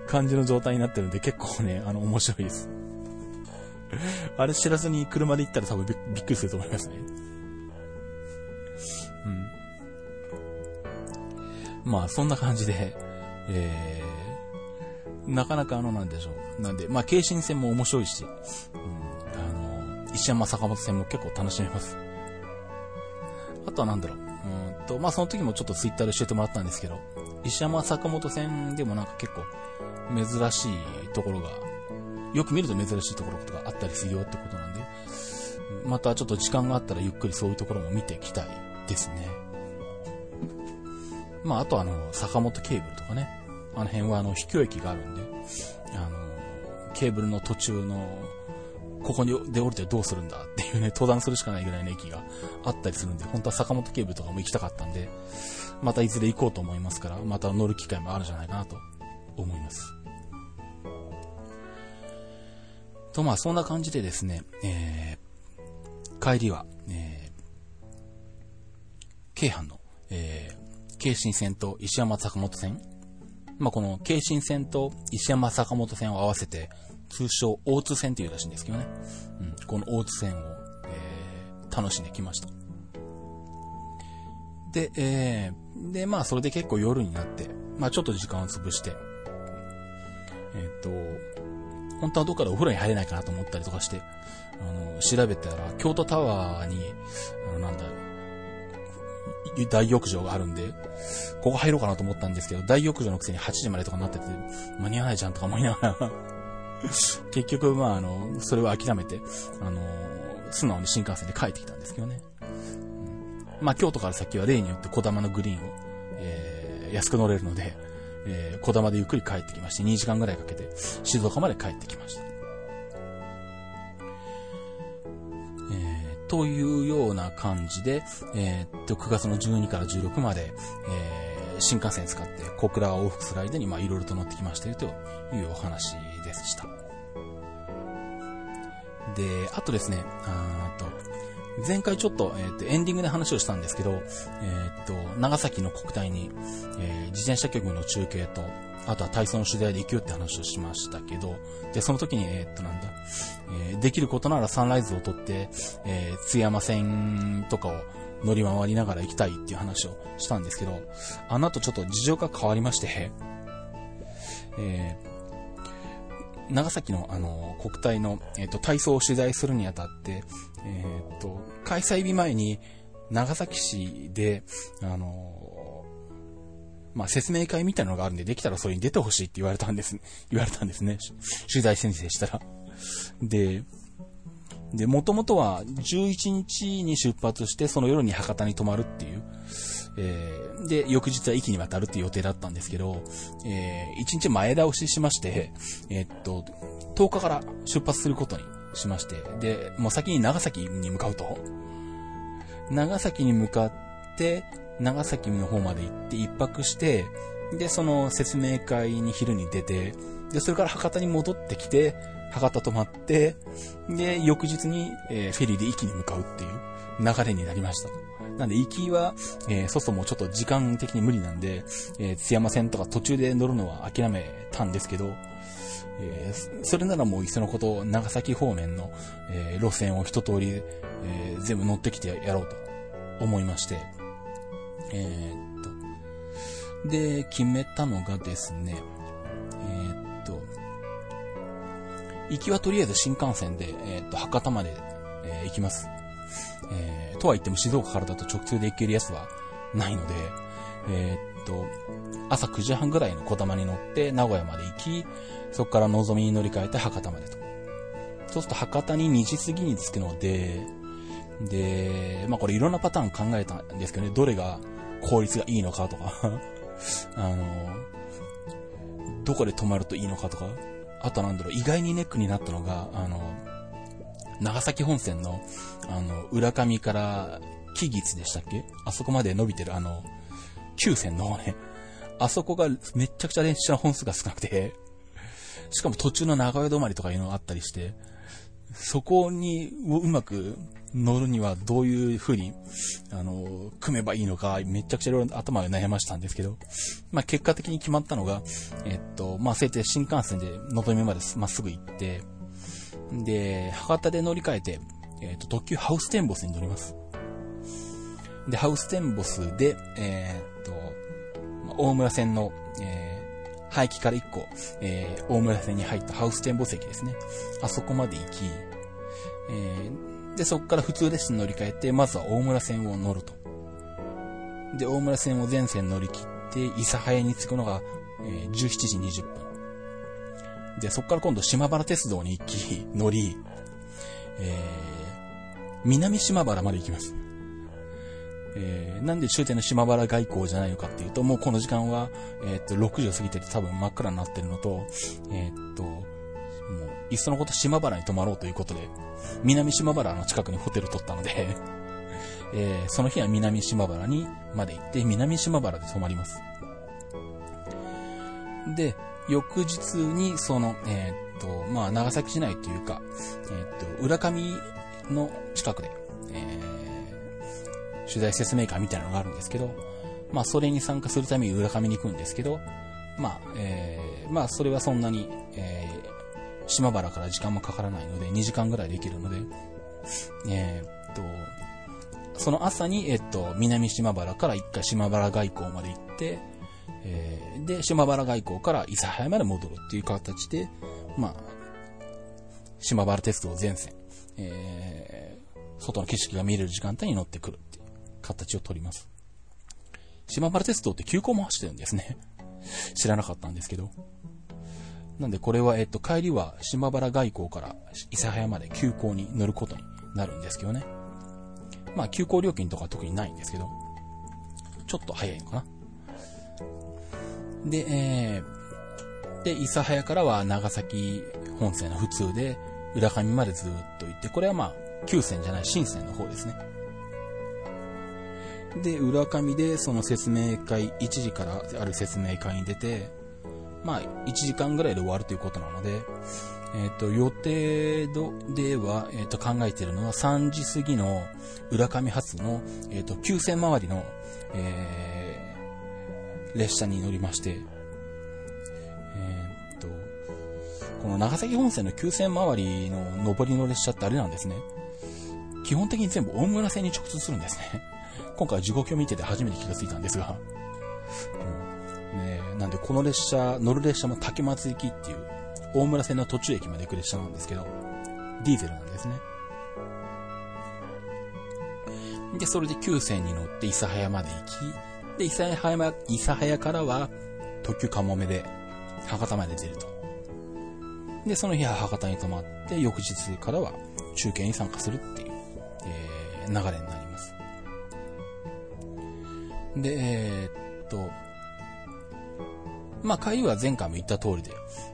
Speaker 1: 感じの状態になってるんで結構ね、あの、面白いです。あれ知らずに車で行ったら多分びっくりすると思いますね。まあ、そんな感じで、えー、なかなかあの、なんでしょう。なんで、まあ、京神戦も面白いし、うん、あの、石山坂本戦も結構楽しめます。あとはなんだろう。うんと、まあ、その時もちょっとツイッターで教えてもらったんですけど、石山坂本戦でもなんか結構珍しいところが、よく見ると珍しいところとかあったりするよってことなんで、またちょっと時間があったらゆっくりそういうところも見ていきたいですね。まあ、あとあの、坂本ケーブルとかね。あの辺はあの、秘境駅があるんで、あの、ケーブルの途中の、ここにで降りてどうするんだっていうね、登壇するしかないぐらいの駅があったりするんで、本当は坂本ケーブルとかも行きたかったんで、またいずれ行こうと思いますから、また乗る機会もあるんじゃないかなと思います。と、まあそんな感じでですね、えー、帰りは、えー、京阪の、えー、京神線と石山坂本線、まあこの京神線と石山坂本線を合わせて、通称大津線っていうらしいんですけどね。うん、この大津線を、えー、楽しんできました。で、えー、で、まあそれで結構夜になって、まあちょっと時間を潰して、えっ、ー、と、本当はどっかでお風呂に入れないかなと思ったりとかして、あの、調べたら、京都タワーに、あの、なんだ、大浴場があるんで、ここ入ろうかなと思ったんですけど、大浴場のくせに8時までとかになってて、間に合わないじゃんとか思いながら [LAUGHS] 結局、まあ、あの、それを諦めて、あの、素直に新幹線で帰ってきたんですけどね。うん、まあ、京都から先は例によって小玉のグリーンを、えー、安く乗れるので、えー、小玉でゆっくり帰ってきまして、2時間ぐらいかけて静岡まで帰ってきました。というような感じで、えー、っと、9月の12から16まで、えー、新幹線使って小倉を往復する間に、まあ、いろいろと乗ってきましたよというお話でした。で、あとですね、あと、前回ちょっと、えっ、ー、と、エンディングで話をしたんですけど、えっ、ー、と、長崎の国体に、えー、自転車局の中継と、あとは体操の取材で行くよって話をしましたけど、で、その時に、えっ、と、なんだ、えできることならサンライズを取って、え津山線とかを乗り回りながら行きたいっていう話をしたんですけど、あの後ちょっと事情が変わりまして、えー、長崎のあの、国体の、えっ、と、体操を取材するにあたって、えっ、と、開催日前に、長崎市で、あの、まあ、説明会みたいなのがあるんで、できたらそれに出てほしいって言われたんです、[LAUGHS] 言われたんですね。取材先生したら。で、で、もともとは11日に出発して、その夜に博多に泊まるっていう、えー、で、翌日は駅に渡るっていう予定だったんですけど、えー、1日前倒ししまして、えー、っと、10日から出発することにしまして、で、もう先に長崎に向かうと。長崎に向かって、長崎の方まで行って一泊して、で、その説明会に昼に出て、で、それから博多に戻ってきて、博多泊まって、で、翌日に、えー、フェリーで駅に向かうっていう流れになりました。なんで、行きは、えー、そそもちょっと時間的に無理なんで、えー、津山線とか途中で乗るのは諦めたんですけど、えー、それならもういっそのこと、長崎方面の、えー、路線を一通り、えー、全部乗ってきてやろうと思いまして、えー、っと、で、決めたのがですね、え、っと、行きはとりあえず新幹線で、え、っと、博多まで、え行きます。えー、とは言っても静岡からだと直通で行けるやつはないので、えー、っと、朝9時半ぐらいの小玉に乗って名古屋まで行き、そこからのぞみに乗り換えて博多までと。そうすると博多に2時過ぎに着くので、で、まあこれいろんなパターン考えたんですけどね、どれが効率がいいのかとか。[LAUGHS] あの、どこで泊まるといいのかとか、あとなんだろう、意外にネックになったのが、あの、長崎本線の、あの、浦上から木津でしたっけ？あそこまで伸びてる、あの、旧線の方ね。あそこがめちゃくちゃ電車の本数が少なくて、しかも途中の長屋止まりとかいうのがあったりして、そこにうまく乗るにはどういう風に、あの、組めばいいのか、めちゃくちゃいろいろ頭を悩ましたんですけど、まあ結果的に決まったのが、えっと、まあせいて新幹線でのぞみまでまっすぐ行って、で、博多で乗り換えて、えっ、と、特急ハウステンボスに乗ります。で、ハウステンボスで、えっ、と、大村線の、えー、廃棄から1個、えー、大村線に入ったハウステンボス駅ですね。あそこまで行き、えー、で、そこから普通列車に乗り換えて、まずは大村線を乗ると。で、大村線を全線乗り切って、諫早に着くのが、えー、17時20分。で、そこから今度島原鉄道に行き、乗り、えー南島原まで行きます。えー、なんで終点の島原外交じゃないのかっていうと、もうこの時間は、えー、っと、6時を過ぎてて多分真っ暗になってるのと、えー、っと、もう、いっそのこと島原に泊まろうということで、南島原の近くにホテル取ったので [LAUGHS] えー、その日は南島原にまで行って、南島原で泊まります。で、翌日に、その、えー、っと、まあ、長崎市内というか、えー、っと、浦上の近くで、えー、取材説明会みたいなのがあるんですけど、まあ、それに参加するために浦上に行くんですけど、まあ、えー、まあ、それはそんなに、えー、島原から時間もかからないので、2時間ぐらいできるので、えー、っと、その朝に、えっと、南島原から一回島原外交まで行って、えー、で、島原外交から諫早まで戻るっていう形で、まあ、島原鉄道全線、えー、外の景色が見れる時間帯に乗ってくるっていう形をとります。島原鉄道って急行も走ってるんですね。[LAUGHS] 知らなかったんですけど。なんでこれは、えっと、帰りは島原外交から諫早まで急行に乗ることになるんですけどね。まあ、急行料金とか特にないんですけど、ちょっと早いのかな。で、えー、で、諫早からは長崎本線の普通で、浦上までずっと行って、これはまあ、旧線じゃない新線の方ですね。で、浦上でその説明会、1時からある説明会に出て、まあ、1時間ぐらいで終わるということなので、えっ、ー、と、予定では、えっ、ー、と、考えているのは3時過ぎの浦上発の、えっ、ー、と、9線周りの、えー、列車に乗りまして、えっと、この長崎本線の9線周りの上りの列車ってあれなんですね。基本的に全部大村線に直通するんですね。[LAUGHS] 今回時刻を見てて初めて気がついたんですが。うん、ねなんでこの列車、乗る列車も竹松行きっていう大村線の途中駅まで行く列車なんですけど、ディーゼルなんですね。で、それで9線に乗って諫早まで行き、で、諫早、諫早からは特急かもめで博多まで出ると。で、その日は博多に泊まって、翌日からは中継に参加するっていう、えー、流れになります。で、えー、っと、まあ、帰りは前回も言った通りで、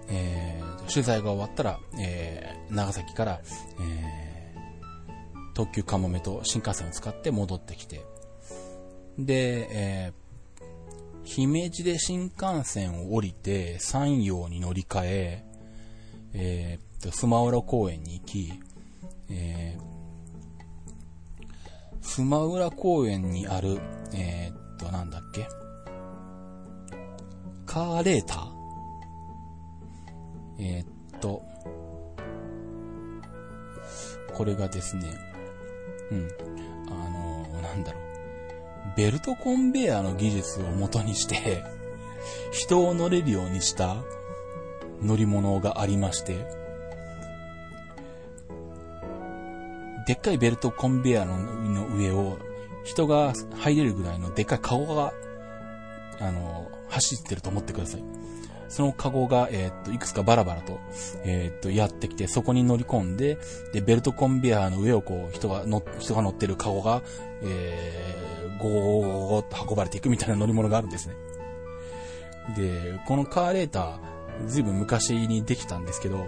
Speaker 1: えー、取材が終わったら、えー、長崎から、えー、特急かもめと新幹線を使って戻ってきて、で、えー、姫路で新幹線を降りて、山陽に乗り換え、えー、と、スマウラ公園に行き、えー、スマウラ公園にある、えー、と、なんだっけカーレーター？えー、っと、これがですね、うん、あのー、なんだろう、ベルトコンベヤーの技術を元にして、[LAUGHS] 人を乗れるようにした乗り物がありまして、でっかいベルトコンベヤーの上を人が入れるぐらいのでっかいカゴが、あの、走ってると思ってください。そのカゴが、えー、っと、いくつかバラバラと、えー、っと、やってきて、そこに乗り込んで、で、ベルトコンベアの上をこう、人が乗、人が乗ってるカゴが、えー、ゴーゴーゴーと運ばれていくみたいな乗り物があるんですね。で、このカーレーター、ずいぶん昔にできたんですけど、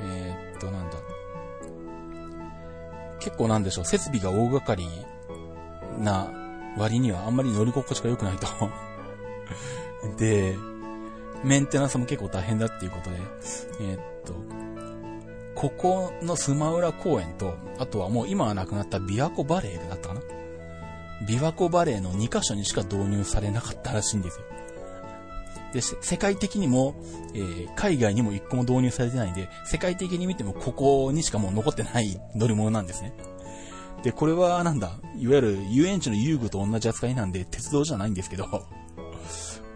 Speaker 1: えー、っと、なんだ。結構なんでしょう、設備が大掛かりな割にはあんまり乗り心地が良くないとで、メンテナンスも結構大変だっていうことで、えー、っと、ここのスマウラ公園と、あとはもう今はなくなった琵琶湖バレーだったかな琵琶湖バレーの2カ所にしか導入されなかったらしいんですよ。で、世界的にも、えー、海外にも1個も導入されてないんで、世界的に見てもここにしかもう残ってない乗り物なんですね。で、これはなんだ、いわゆる遊園地の遊具と同じ扱いなんで、鉄道じゃないんですけど、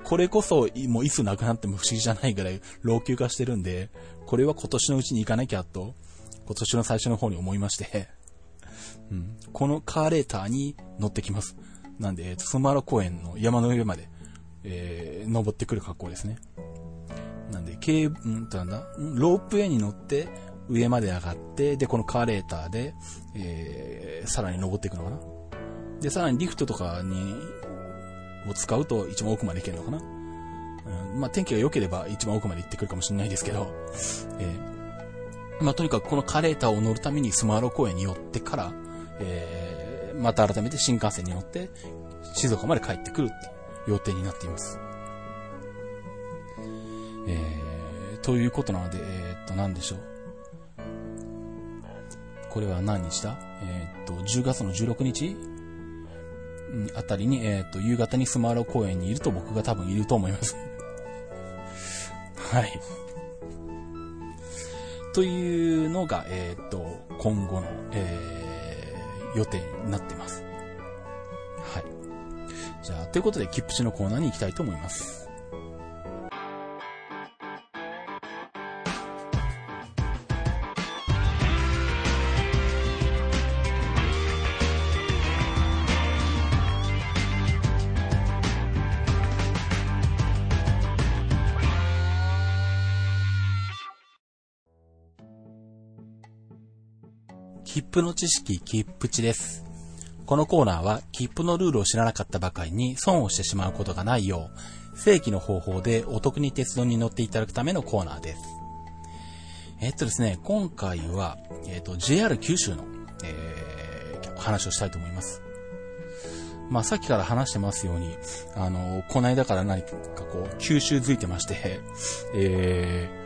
Speaker 1: これこそ、もういつなくなっても不思議じゃないぐらい老朽化してるんで、これは今年のうちに行かなきゃと、今年の最初の方に思いましてうん、このカーレーターに乗ってきます。なんで、スマラ公園の山の上まで、えー、登ってくる格好ですね。なんで、ケー、んとなんだ、ロープウェイに乗って、上まで上がって、で、このカーレーターで、えー、さらに登っていくのかな。で、さらにリフトとかに、を使うと一番奥まで行けるのかな。うん、まあ、天気が良ければ一番奥まで行ってくるかもしれないですけど、えー、まあ、とにかくこのカーレーターを乗るためにスマーロ公園に寄ってから、えー、また改めて新幹線に乗って、静岡まで帰ってくるっていう予定になっています。えー、ということなので、えー、っと、なんでしょう。これは何日だえー、っと、10月の16日？あたりに、え、っと、夕方にスマーロ公園にいると僕が多分いると思います [LAUGHS] はい。というのが、え、っと、今後の、えー、予定になっています。はい。じゃあ、ということで、キップチのコーナーに行きたいと思います。切符の知識、切符値です。このコーナーは、切符のルールを知らなかったばかりに損をしてしまうことがないよう、正規の方法でお得に鉄道に乗っていただくためのコーナーです。えっとですね、今回は、えっと、JR 九州の、えー、話をしたいと思います。まあ、さっきから話してますように、あの、こないだから何かこう、九州づいてまして、えー、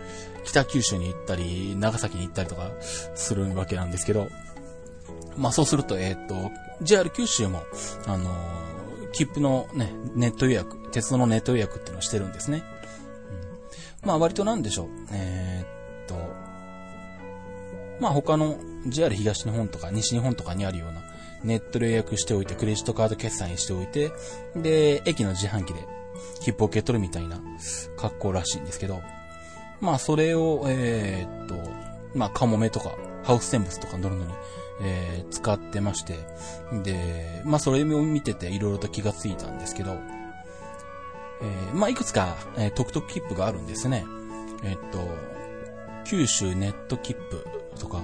Speaker 1: 北九州に行ったり、長崎に行ったりとかするわけなんですけど、まあそうすると、えっ、ー、と、JR 九州も、あのー、切符のね、ネット予約、鉄道のネット予約っていうのをしてるんですね。うん、まあ割となんでしょう。えー、っと、まあ他の JR 東日本とか西日本とかにあるようなネットで予約しておいて、クレジットカード決済にしておいて、で、駅の自販機で切符を受け取るみたいな格好らしいんですけど、まあ、それを、えー、っと、まあ、カモメとか、ハウステンボスとか乗るのに、えー、使ってまして、で、まあ、それを見てて、いろいろと気がついたんですけど、えー、まあ、いくつか、えー、トクトク切符があるんですね。え、っと、九州ネット切符とか、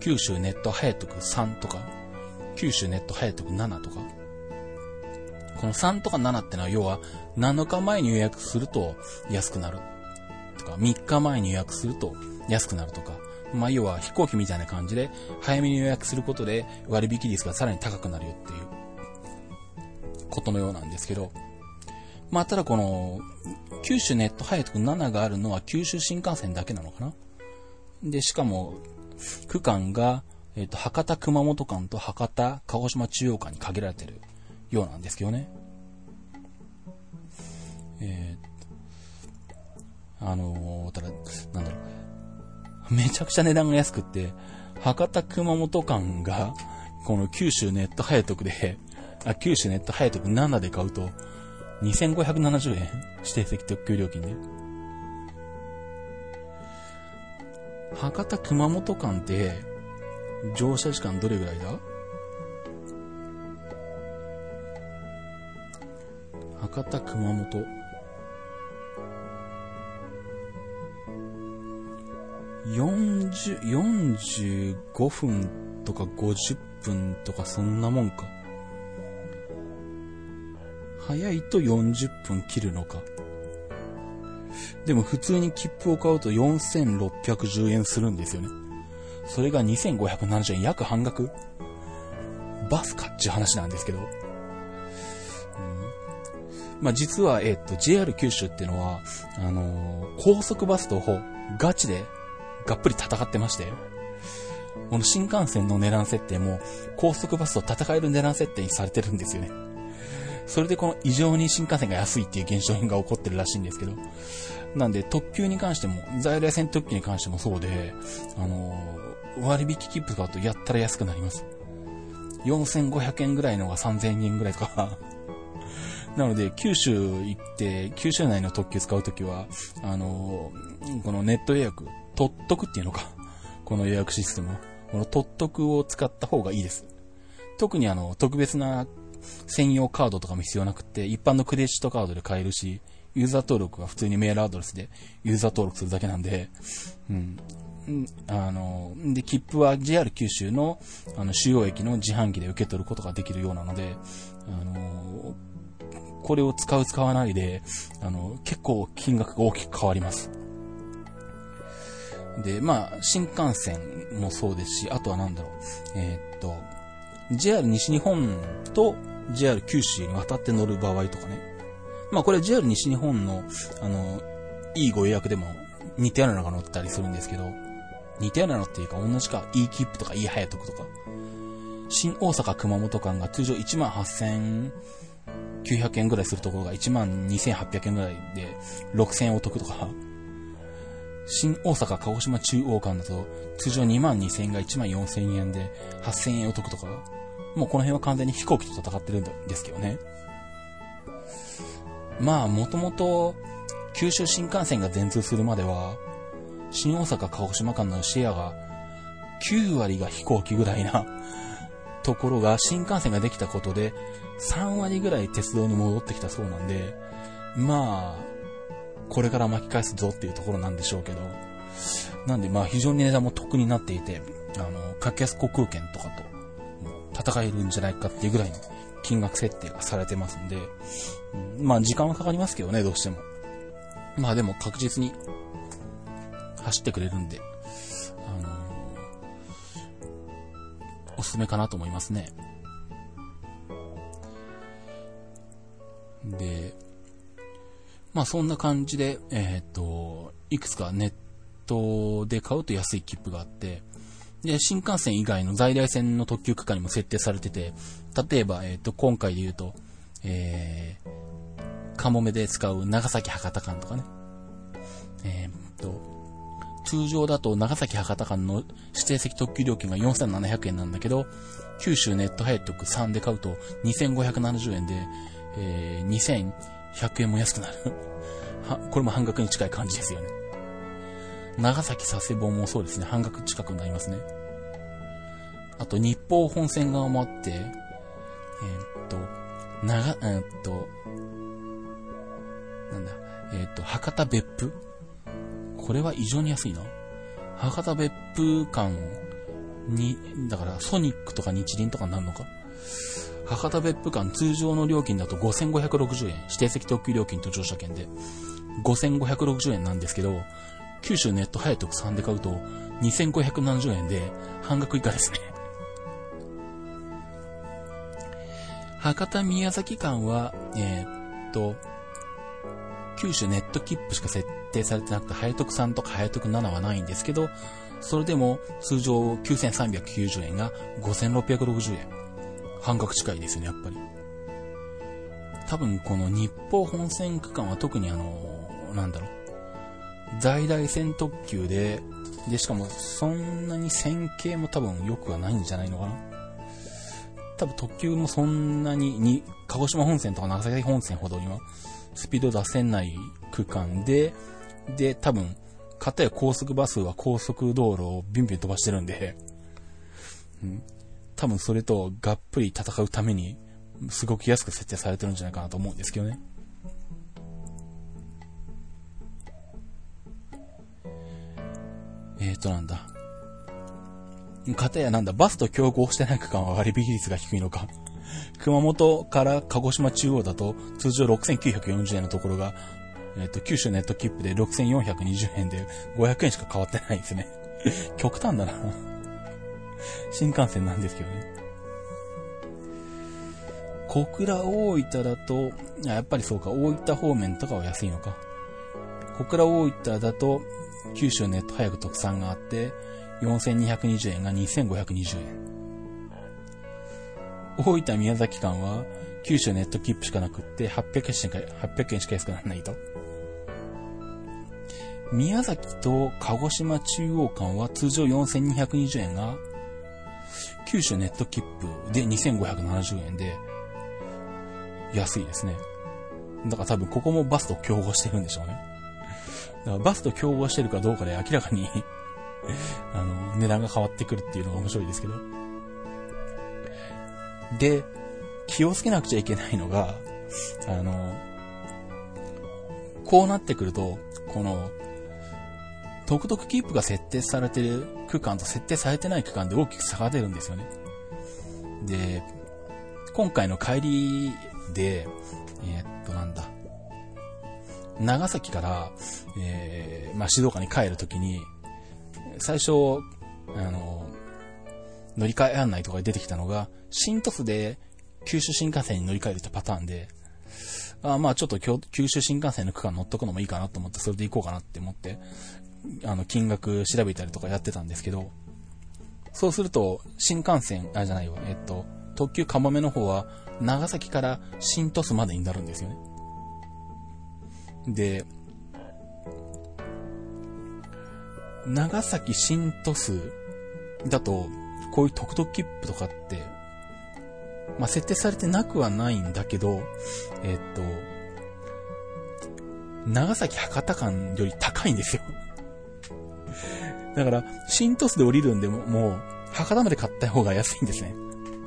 Speaker 1: 九州ネット早徳3とか、九州ネット早徳7とか、この3とか7ってのは要は7日前に予約すると安くなるか、3日前に予約すると安くなるとか、まあ、要は飛行機みたいな感じで、早めに予約することで割引率がさらに高くなるよっていうことのようなんですけど、まあ、ただこの、九州ネット早く7があるのは九州新幹線だけなのかな？で、しかも、区間が、えっ、と、博多熊本間と博多鹿児島中央間に限られてるようなんですけどね。え、あのー、ただ、なんだろう、めちゃくちゃ値段が安くって、博多熊本間が、この九州ネット早徳で、あ、九州ネット早徳7で買うと、2570円指定席特急料金で。博多熊本間って、乗車時間どれぐらいだ？博多熊本。40、45分とか50分とかそんなもんか。早いと40分切るのか。でも普通に切符を買うと4610円するんですよね。それが2570円、約半額。バスかっちゅう話なんですけど。うん、まあ、実は、えっ、と、JR 九州っていうのは、あのー、高速バスとガチでがっぷり戦ってまして、この新幹線の値段設定も高速バスと戦える値段設定にされてるんですよね。それでこの異常に新幹線が安いっていう現象が起こってるらしいんですけど、なんで特急に関しても、在来線特急に関してもそうで、あのー、割引切符買うとやったら安くなります。4500円ぐらいのが3000円ぐらいとか [LAUGHS] なので、九州行って、九州内の特急使うときは、あのー、このネット予約、取っとくっていうのか。この予約システム。この取っとくを使った方がいいです。特にあの、特別な専用カードとかも必要なくて、一般のクレジットカードで買えるし、ユーザー登録は普通にメールアドレスでユーザー登録するだけなんで、うん。あの、で、切符は JR 九州の、あの、主要駅の自販機で受け取ることができるようなので、あの、これを使う使わないで、あの、結構金額が大きく変わります。で、まあ、新幹線もそうですし、あとはなんだろう、えー、っと、JR 西日本と JR 九州に渡って乗る場合とかね。まあこれ JR 西日本の、あの、いいご予約でも似たようなのが乗ったりするんですけど、似たようなのっていうか同じか、いい切符とかいい早得とか。新大阪熊本間が通常1万8900円ぐらいするところが12,800円ぐらいで6,000円お得とか。新大阪鹿児島中央間だと通常2万2000円が1万4000円で8,000円お得とか。もうこの辺は完全に飛行機と戦ってるんですけどね。まあ、もともと、九州新幹線が全通するまでは、新大阪鹿児島間のシェアが9割が飛行機ぐらいなところが新幹線ができたことで3割ぐらい鉄道に戻ってきたそうなんで、まあ、これから巻き返すぞっていうところなんでしょうけど、なんでまあ非常に値段も得になっていて、あの、格安航空券とかと戦えるんじゃないかっていうぐらいの金額設定がされてますんで、うん、まあ時間はかかりますけどね、どうしても。まあでも確実に走ってくれるんで、あのー、おすすめかなと思いますね。で、まあそんな感じで、えっ、と、いくつかネットで買うと安い切符があって、で、新幹線以外の在来線の特急区間にも設定されてて、例えば、えっ、と、今回で言うと、えー、カモメで使う長崎博多間とかね。えっ、と、通常だと長崎博多間の指定席特急料金が4700円なんだけど、九州ネット早特3で買うと2570円で、えー、100円も安くなる。は、これも半額に近い感じですよね。長崎佐世保もそうですね、半額近くになりますね。あと、日報本線側もあって、えー、っと、長、えー、っと、なんだ、えー、っと、博多別府？これは異常に安いな。博多別府間に、だからソニックとか日輪とかになるのか？博多別府間通常の料金だと5560円、指定席特急料金と乗車券で5560円なんですけど、九州ネット早特3で買うと2570円で半額以下ですね。博多宮崎間は、えー、っと、九州ネット切符しか設定されてなくて、早特3とか早特7はないんですけど、それでも通常9390円が5660円。半額近いですね、やっぱり。多分この日報本線区間は特にあの、なんだろう。在来線特急で、で、しかもそんなに線形も多分良くはないんじゃないのかな。多分特急もそんなに、に、鹿児島本線とか長崎本線ほどにはスピード出せない区間で、で、多分、片や高速バスは高速道路をビュンビュン飛ばしてるんで、うん、多分それとがっぷり戦うために、すごく安く設定されてるんじゃないかなと思うんですけどね。えーとなんだ。かたやなんだ、バスと競合してない区間は割引率が低いのか。熊本から鹿児島中央だと通常6940円のところが、えっ、ー、と、九州ネット切符で6420円で500円しか変わってないですね。極端だな新幹線なんですけどね。小倉大分だと、やっぱりそうか、大分方面とかは安いのか。小倉大分だと、九州ネット早く特産があって、4220円が2520円。大分宮崎間は、九州ネット切符しかなくって、800円しか、800円しか安くならないと。宮崎と鹿児島中央間は通常4220円が、九州ネット切符で2570円で、安いですね。だから多分ここもバスと競合してるんでしょうね。だからバスと競合してるかどうかで明らかに [LAUGHS] あの、値段が変わってくるっていうのが面白いですけど。で、気をつけなくちゃいけないのが、あの、こうなってくると、この、トクトクキープが設定されてる区間と設定されてない区間で大きく差が出るんですよね。で、今回の帰りで、えー、っと、なんだ。長崎から、えー、まあ、静岡に帰るときに、最初、あの、乗り換え案内とかで出てきたのが、新鳥栖で九州新幹線に乗り換えるってパターンで、あまあちょっと九州新幹線の区間乗っとくのもいいかなと思って、それで行こうかなって思って、あの、金額調べたりとかやってたんですけど、そうすると、新幹線、あ、じゃないわ、えっと、特急かもめの方は、長崎から新鳥栖までになるんですよね。で、長崎新鳥栖だと、こういう特特切符とかって、まあ、設定されてなくはないんだけど、えっと、長崎博多間より高いんですよだから、新鳥栖で降りるんでも、もう、博多まで買った方が安いんですね。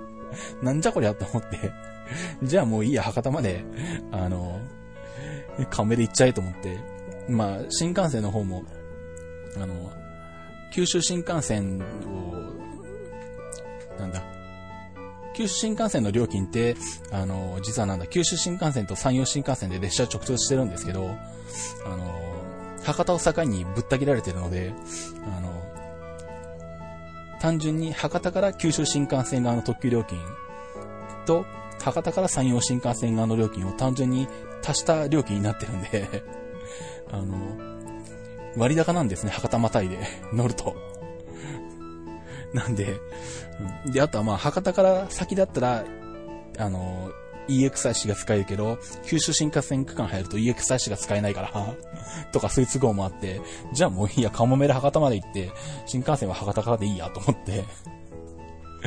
Speaker 1: [LAUGHS] なんじゃこりゃと思って。[LAUGHS] じゃあもういいや、博多まで、あの、亀で行っちゃえと思って、まあ、新幹線の方も、あの、九州新幹線を、なんだ、九州新幹線の料金って、あの、実はなんだ、九州新幹線と山陽新幹線で列車直通してるんですけど、あの、博多を境にぶった切られてるので、あの、単純に博多から九州新幹線側の特急料金と、博多から山陽新幹線側の料金を単純に足した料金になってるんで [LAUGHS] あの、割高なんですね、博多またいで [LAUGHS] 乗ると。なんで、で、あとはまあ、博多から先だったら、あの、EXIC が使えるけど、九州新幹線区間入ると EXIC が使えないから [LAUGHS] とかそういう都合もあって、じゃあもういいや、カモメで博多まで行って、新幹線は博多からでいいやと思って。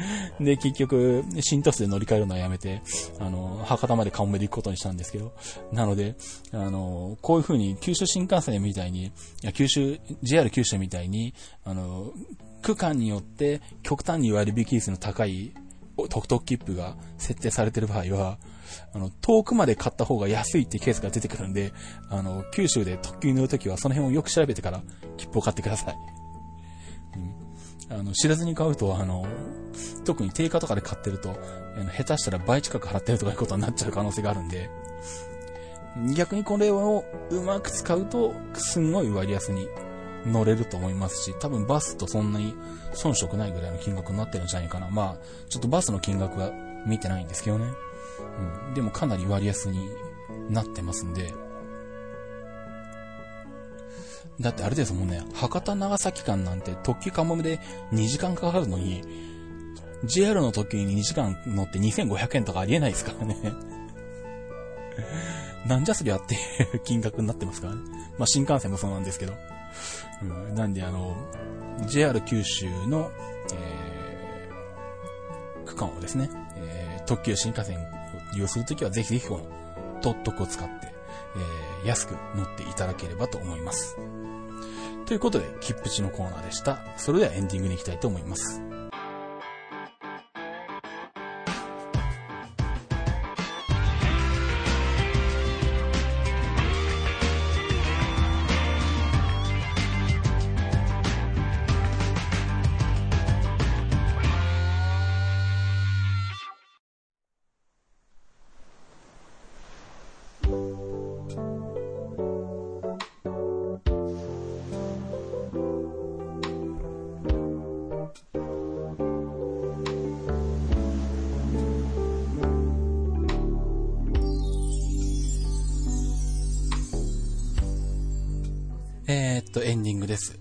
Speaker 1: [LAUGHS] で、結局、新都市で乗り換えるのはやめて、あの、博多までカモメで行くことにしたんですけど、なので、あの、こういう風に九州新幹線みたいに、いや、九州、JR 九州みたいに、あの、区間によって極端に割引率の高い特特切符が設定されてる場合は、あの、遠くまで買った方が安いってケースが出てくるんで、あの、九州で特急に乗るときはその辺をよく調べてから切符を買ってください。うん。あの、知らずに買うと、あの、特に定価とかで買ってると、あの下手したら倍近く払ってるとかいうことになっちゃう可能性があるんで、逆にこれをうまく使うと、すんごい割安に乗れると思いますし、多分バスとそんなに遜色ないぐらいの金額になってるんじゃないかな。まあ、ちょっとバスの金額は見てないんですけどね。うん。でもかなり割安になってますんで。だってあれですもんね、博多長崎間なんて特急かもめで2時間かかるのに、JR の特急に2時間乗って2500円とかありえないですからね。なんじゃそりゃっていう金額になってますからね。まあ新幹線もそうなんですけど。うん、なんであの、JR 九州の、えー、区間をですね、えー、特急新幹線を利用するときはぜひぜひこのトットクを使って、えー、安く乗っていただければと思います。ということで、切符地のコーナーでした。それではエンディングに行きたいと思います。えー、っと、エンディングです。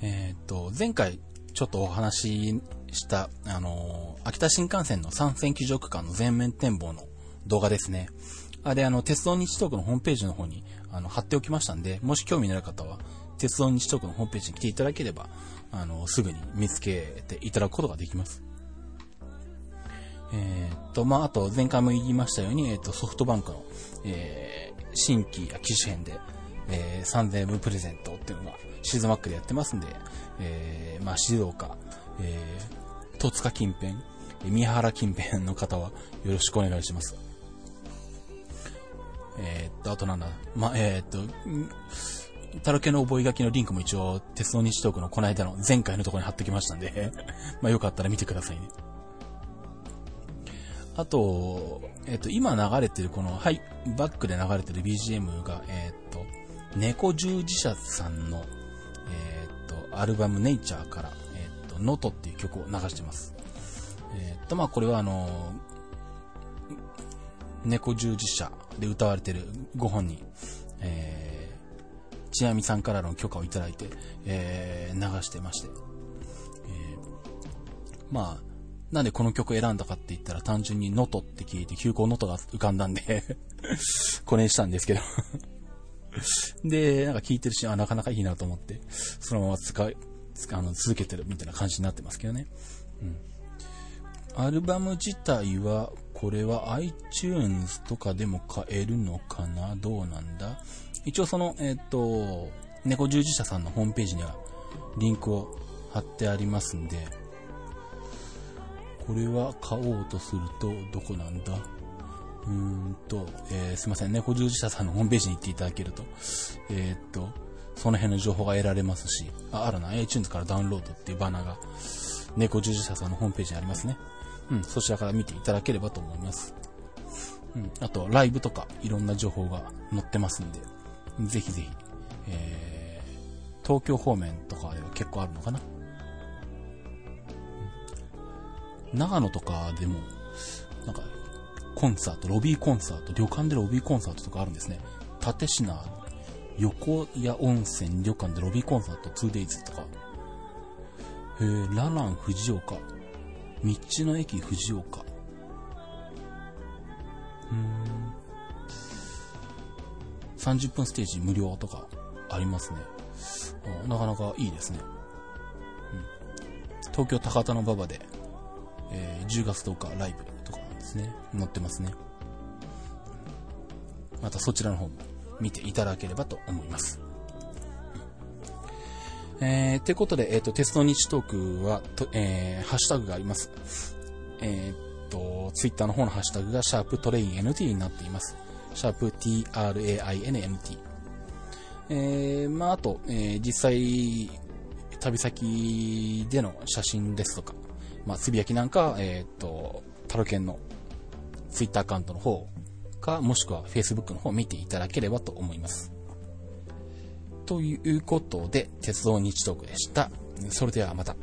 Speaker 1: えー、っと、前回ちょっとお話しした、あのー、秋田新幹線の参戦機場区間の全面展望の動画ですね。あれ、あの、鉄道日トークのホームページの方に、あの、貼っておきましたんで、もし興味のある方は、鉄道日トークのホームページに来ていただければ、あの、すぐに見つけていただくことができます。えー、っと、まあ、あと、前回も言いましたように、えー、っと、ソフトバンクの、えー、新規機種編で、えー、3000円分プレゼントっていうのが、シーズンマックでやってますんで、えー、まあ、静岡、えー、戸塚近辺、宮原近辺の方はよろしくお願いします。えー、っと、あとなんだ、まあ、えー、っと、タロケの覚書きのリンクも一応、鉄道日トークのこの間の前回のところに貼ってきましたんで [LAUGHS] まあよかったら見てくださいね。あと、えっ、と、今流れてるこの、はい、バックで流れてる BGM が、えっ、猫従事者さんの、えっ、と、アルバムネイチャーから、えっ、と、ノトっていう曲を流してます。えっ、と、まあこれはあの、猫従事者で歌われてるご本人、えー、ちなみさんからの許可をいただいて、えー、流してまして。えー、まあ、なんでこの曲選んだかって言ったら単純に能登って聞いて急行能登が浮かんだんで [LAUGHS] これにしたんですけど [LAUGHS] で、なんか聞いてるし、あ、なかなかいいなと思って、そのまま使い、あの、続けてるみたいな感じになってますけどね。うん。アルバム自体は、これは iTunes とかでも買えるのかな？どうなんだ？一応その、えっ、ー、と、猫従事者さんのホームページにはリンクを貼ってありますんで、これは買おうとすると、どこなんだ？うんと、えー、すいません、猫従事者さんのホームページに行っていただけると、えー、っと、その辺の情報が得られますし、あ、あるな、iTunes からダウンロードっていうバナーが、猫従事者さんのホームページにありますね。うん、そちらから見ていただければと思います。うん、あと、ライブとか、いろんな情報が載ってますんで、ぜひぜひ、えー、東京方面とかでは結構あるのかな。長野とかでも、なんか、コンサート、ロビーコンサート、旅館でロビーコンサートとかあるんですね。立品、横屋温泉旅館でロビーコンサート 2days とか。へえ、ララン藤岡。道の駅藤岡。うーん。30分ステージ無料とかありますね。なかなかいいですね。うん、東京高田馬場でえー、10月10日ライブですね、載ってますね。またそちらの方も見ていただければと思います。えー、てことで、えっ、ー、と、鉄道日トークは、とえー、ハッシュタグがあります。えっ、と、ツイッターの方のハッシュタグが、シャープトレイン NT になっています。シャープ TRAINNT。えー、まあ、あと、えー、実際、旅先での写真ですとか、まあ、つぶやきなんか、えっ、と、タロケンの Twitter アカウントの方か、もしくは Facebook の方を見ていただければと思います。ということで、鉄道日トークでした。それではまた。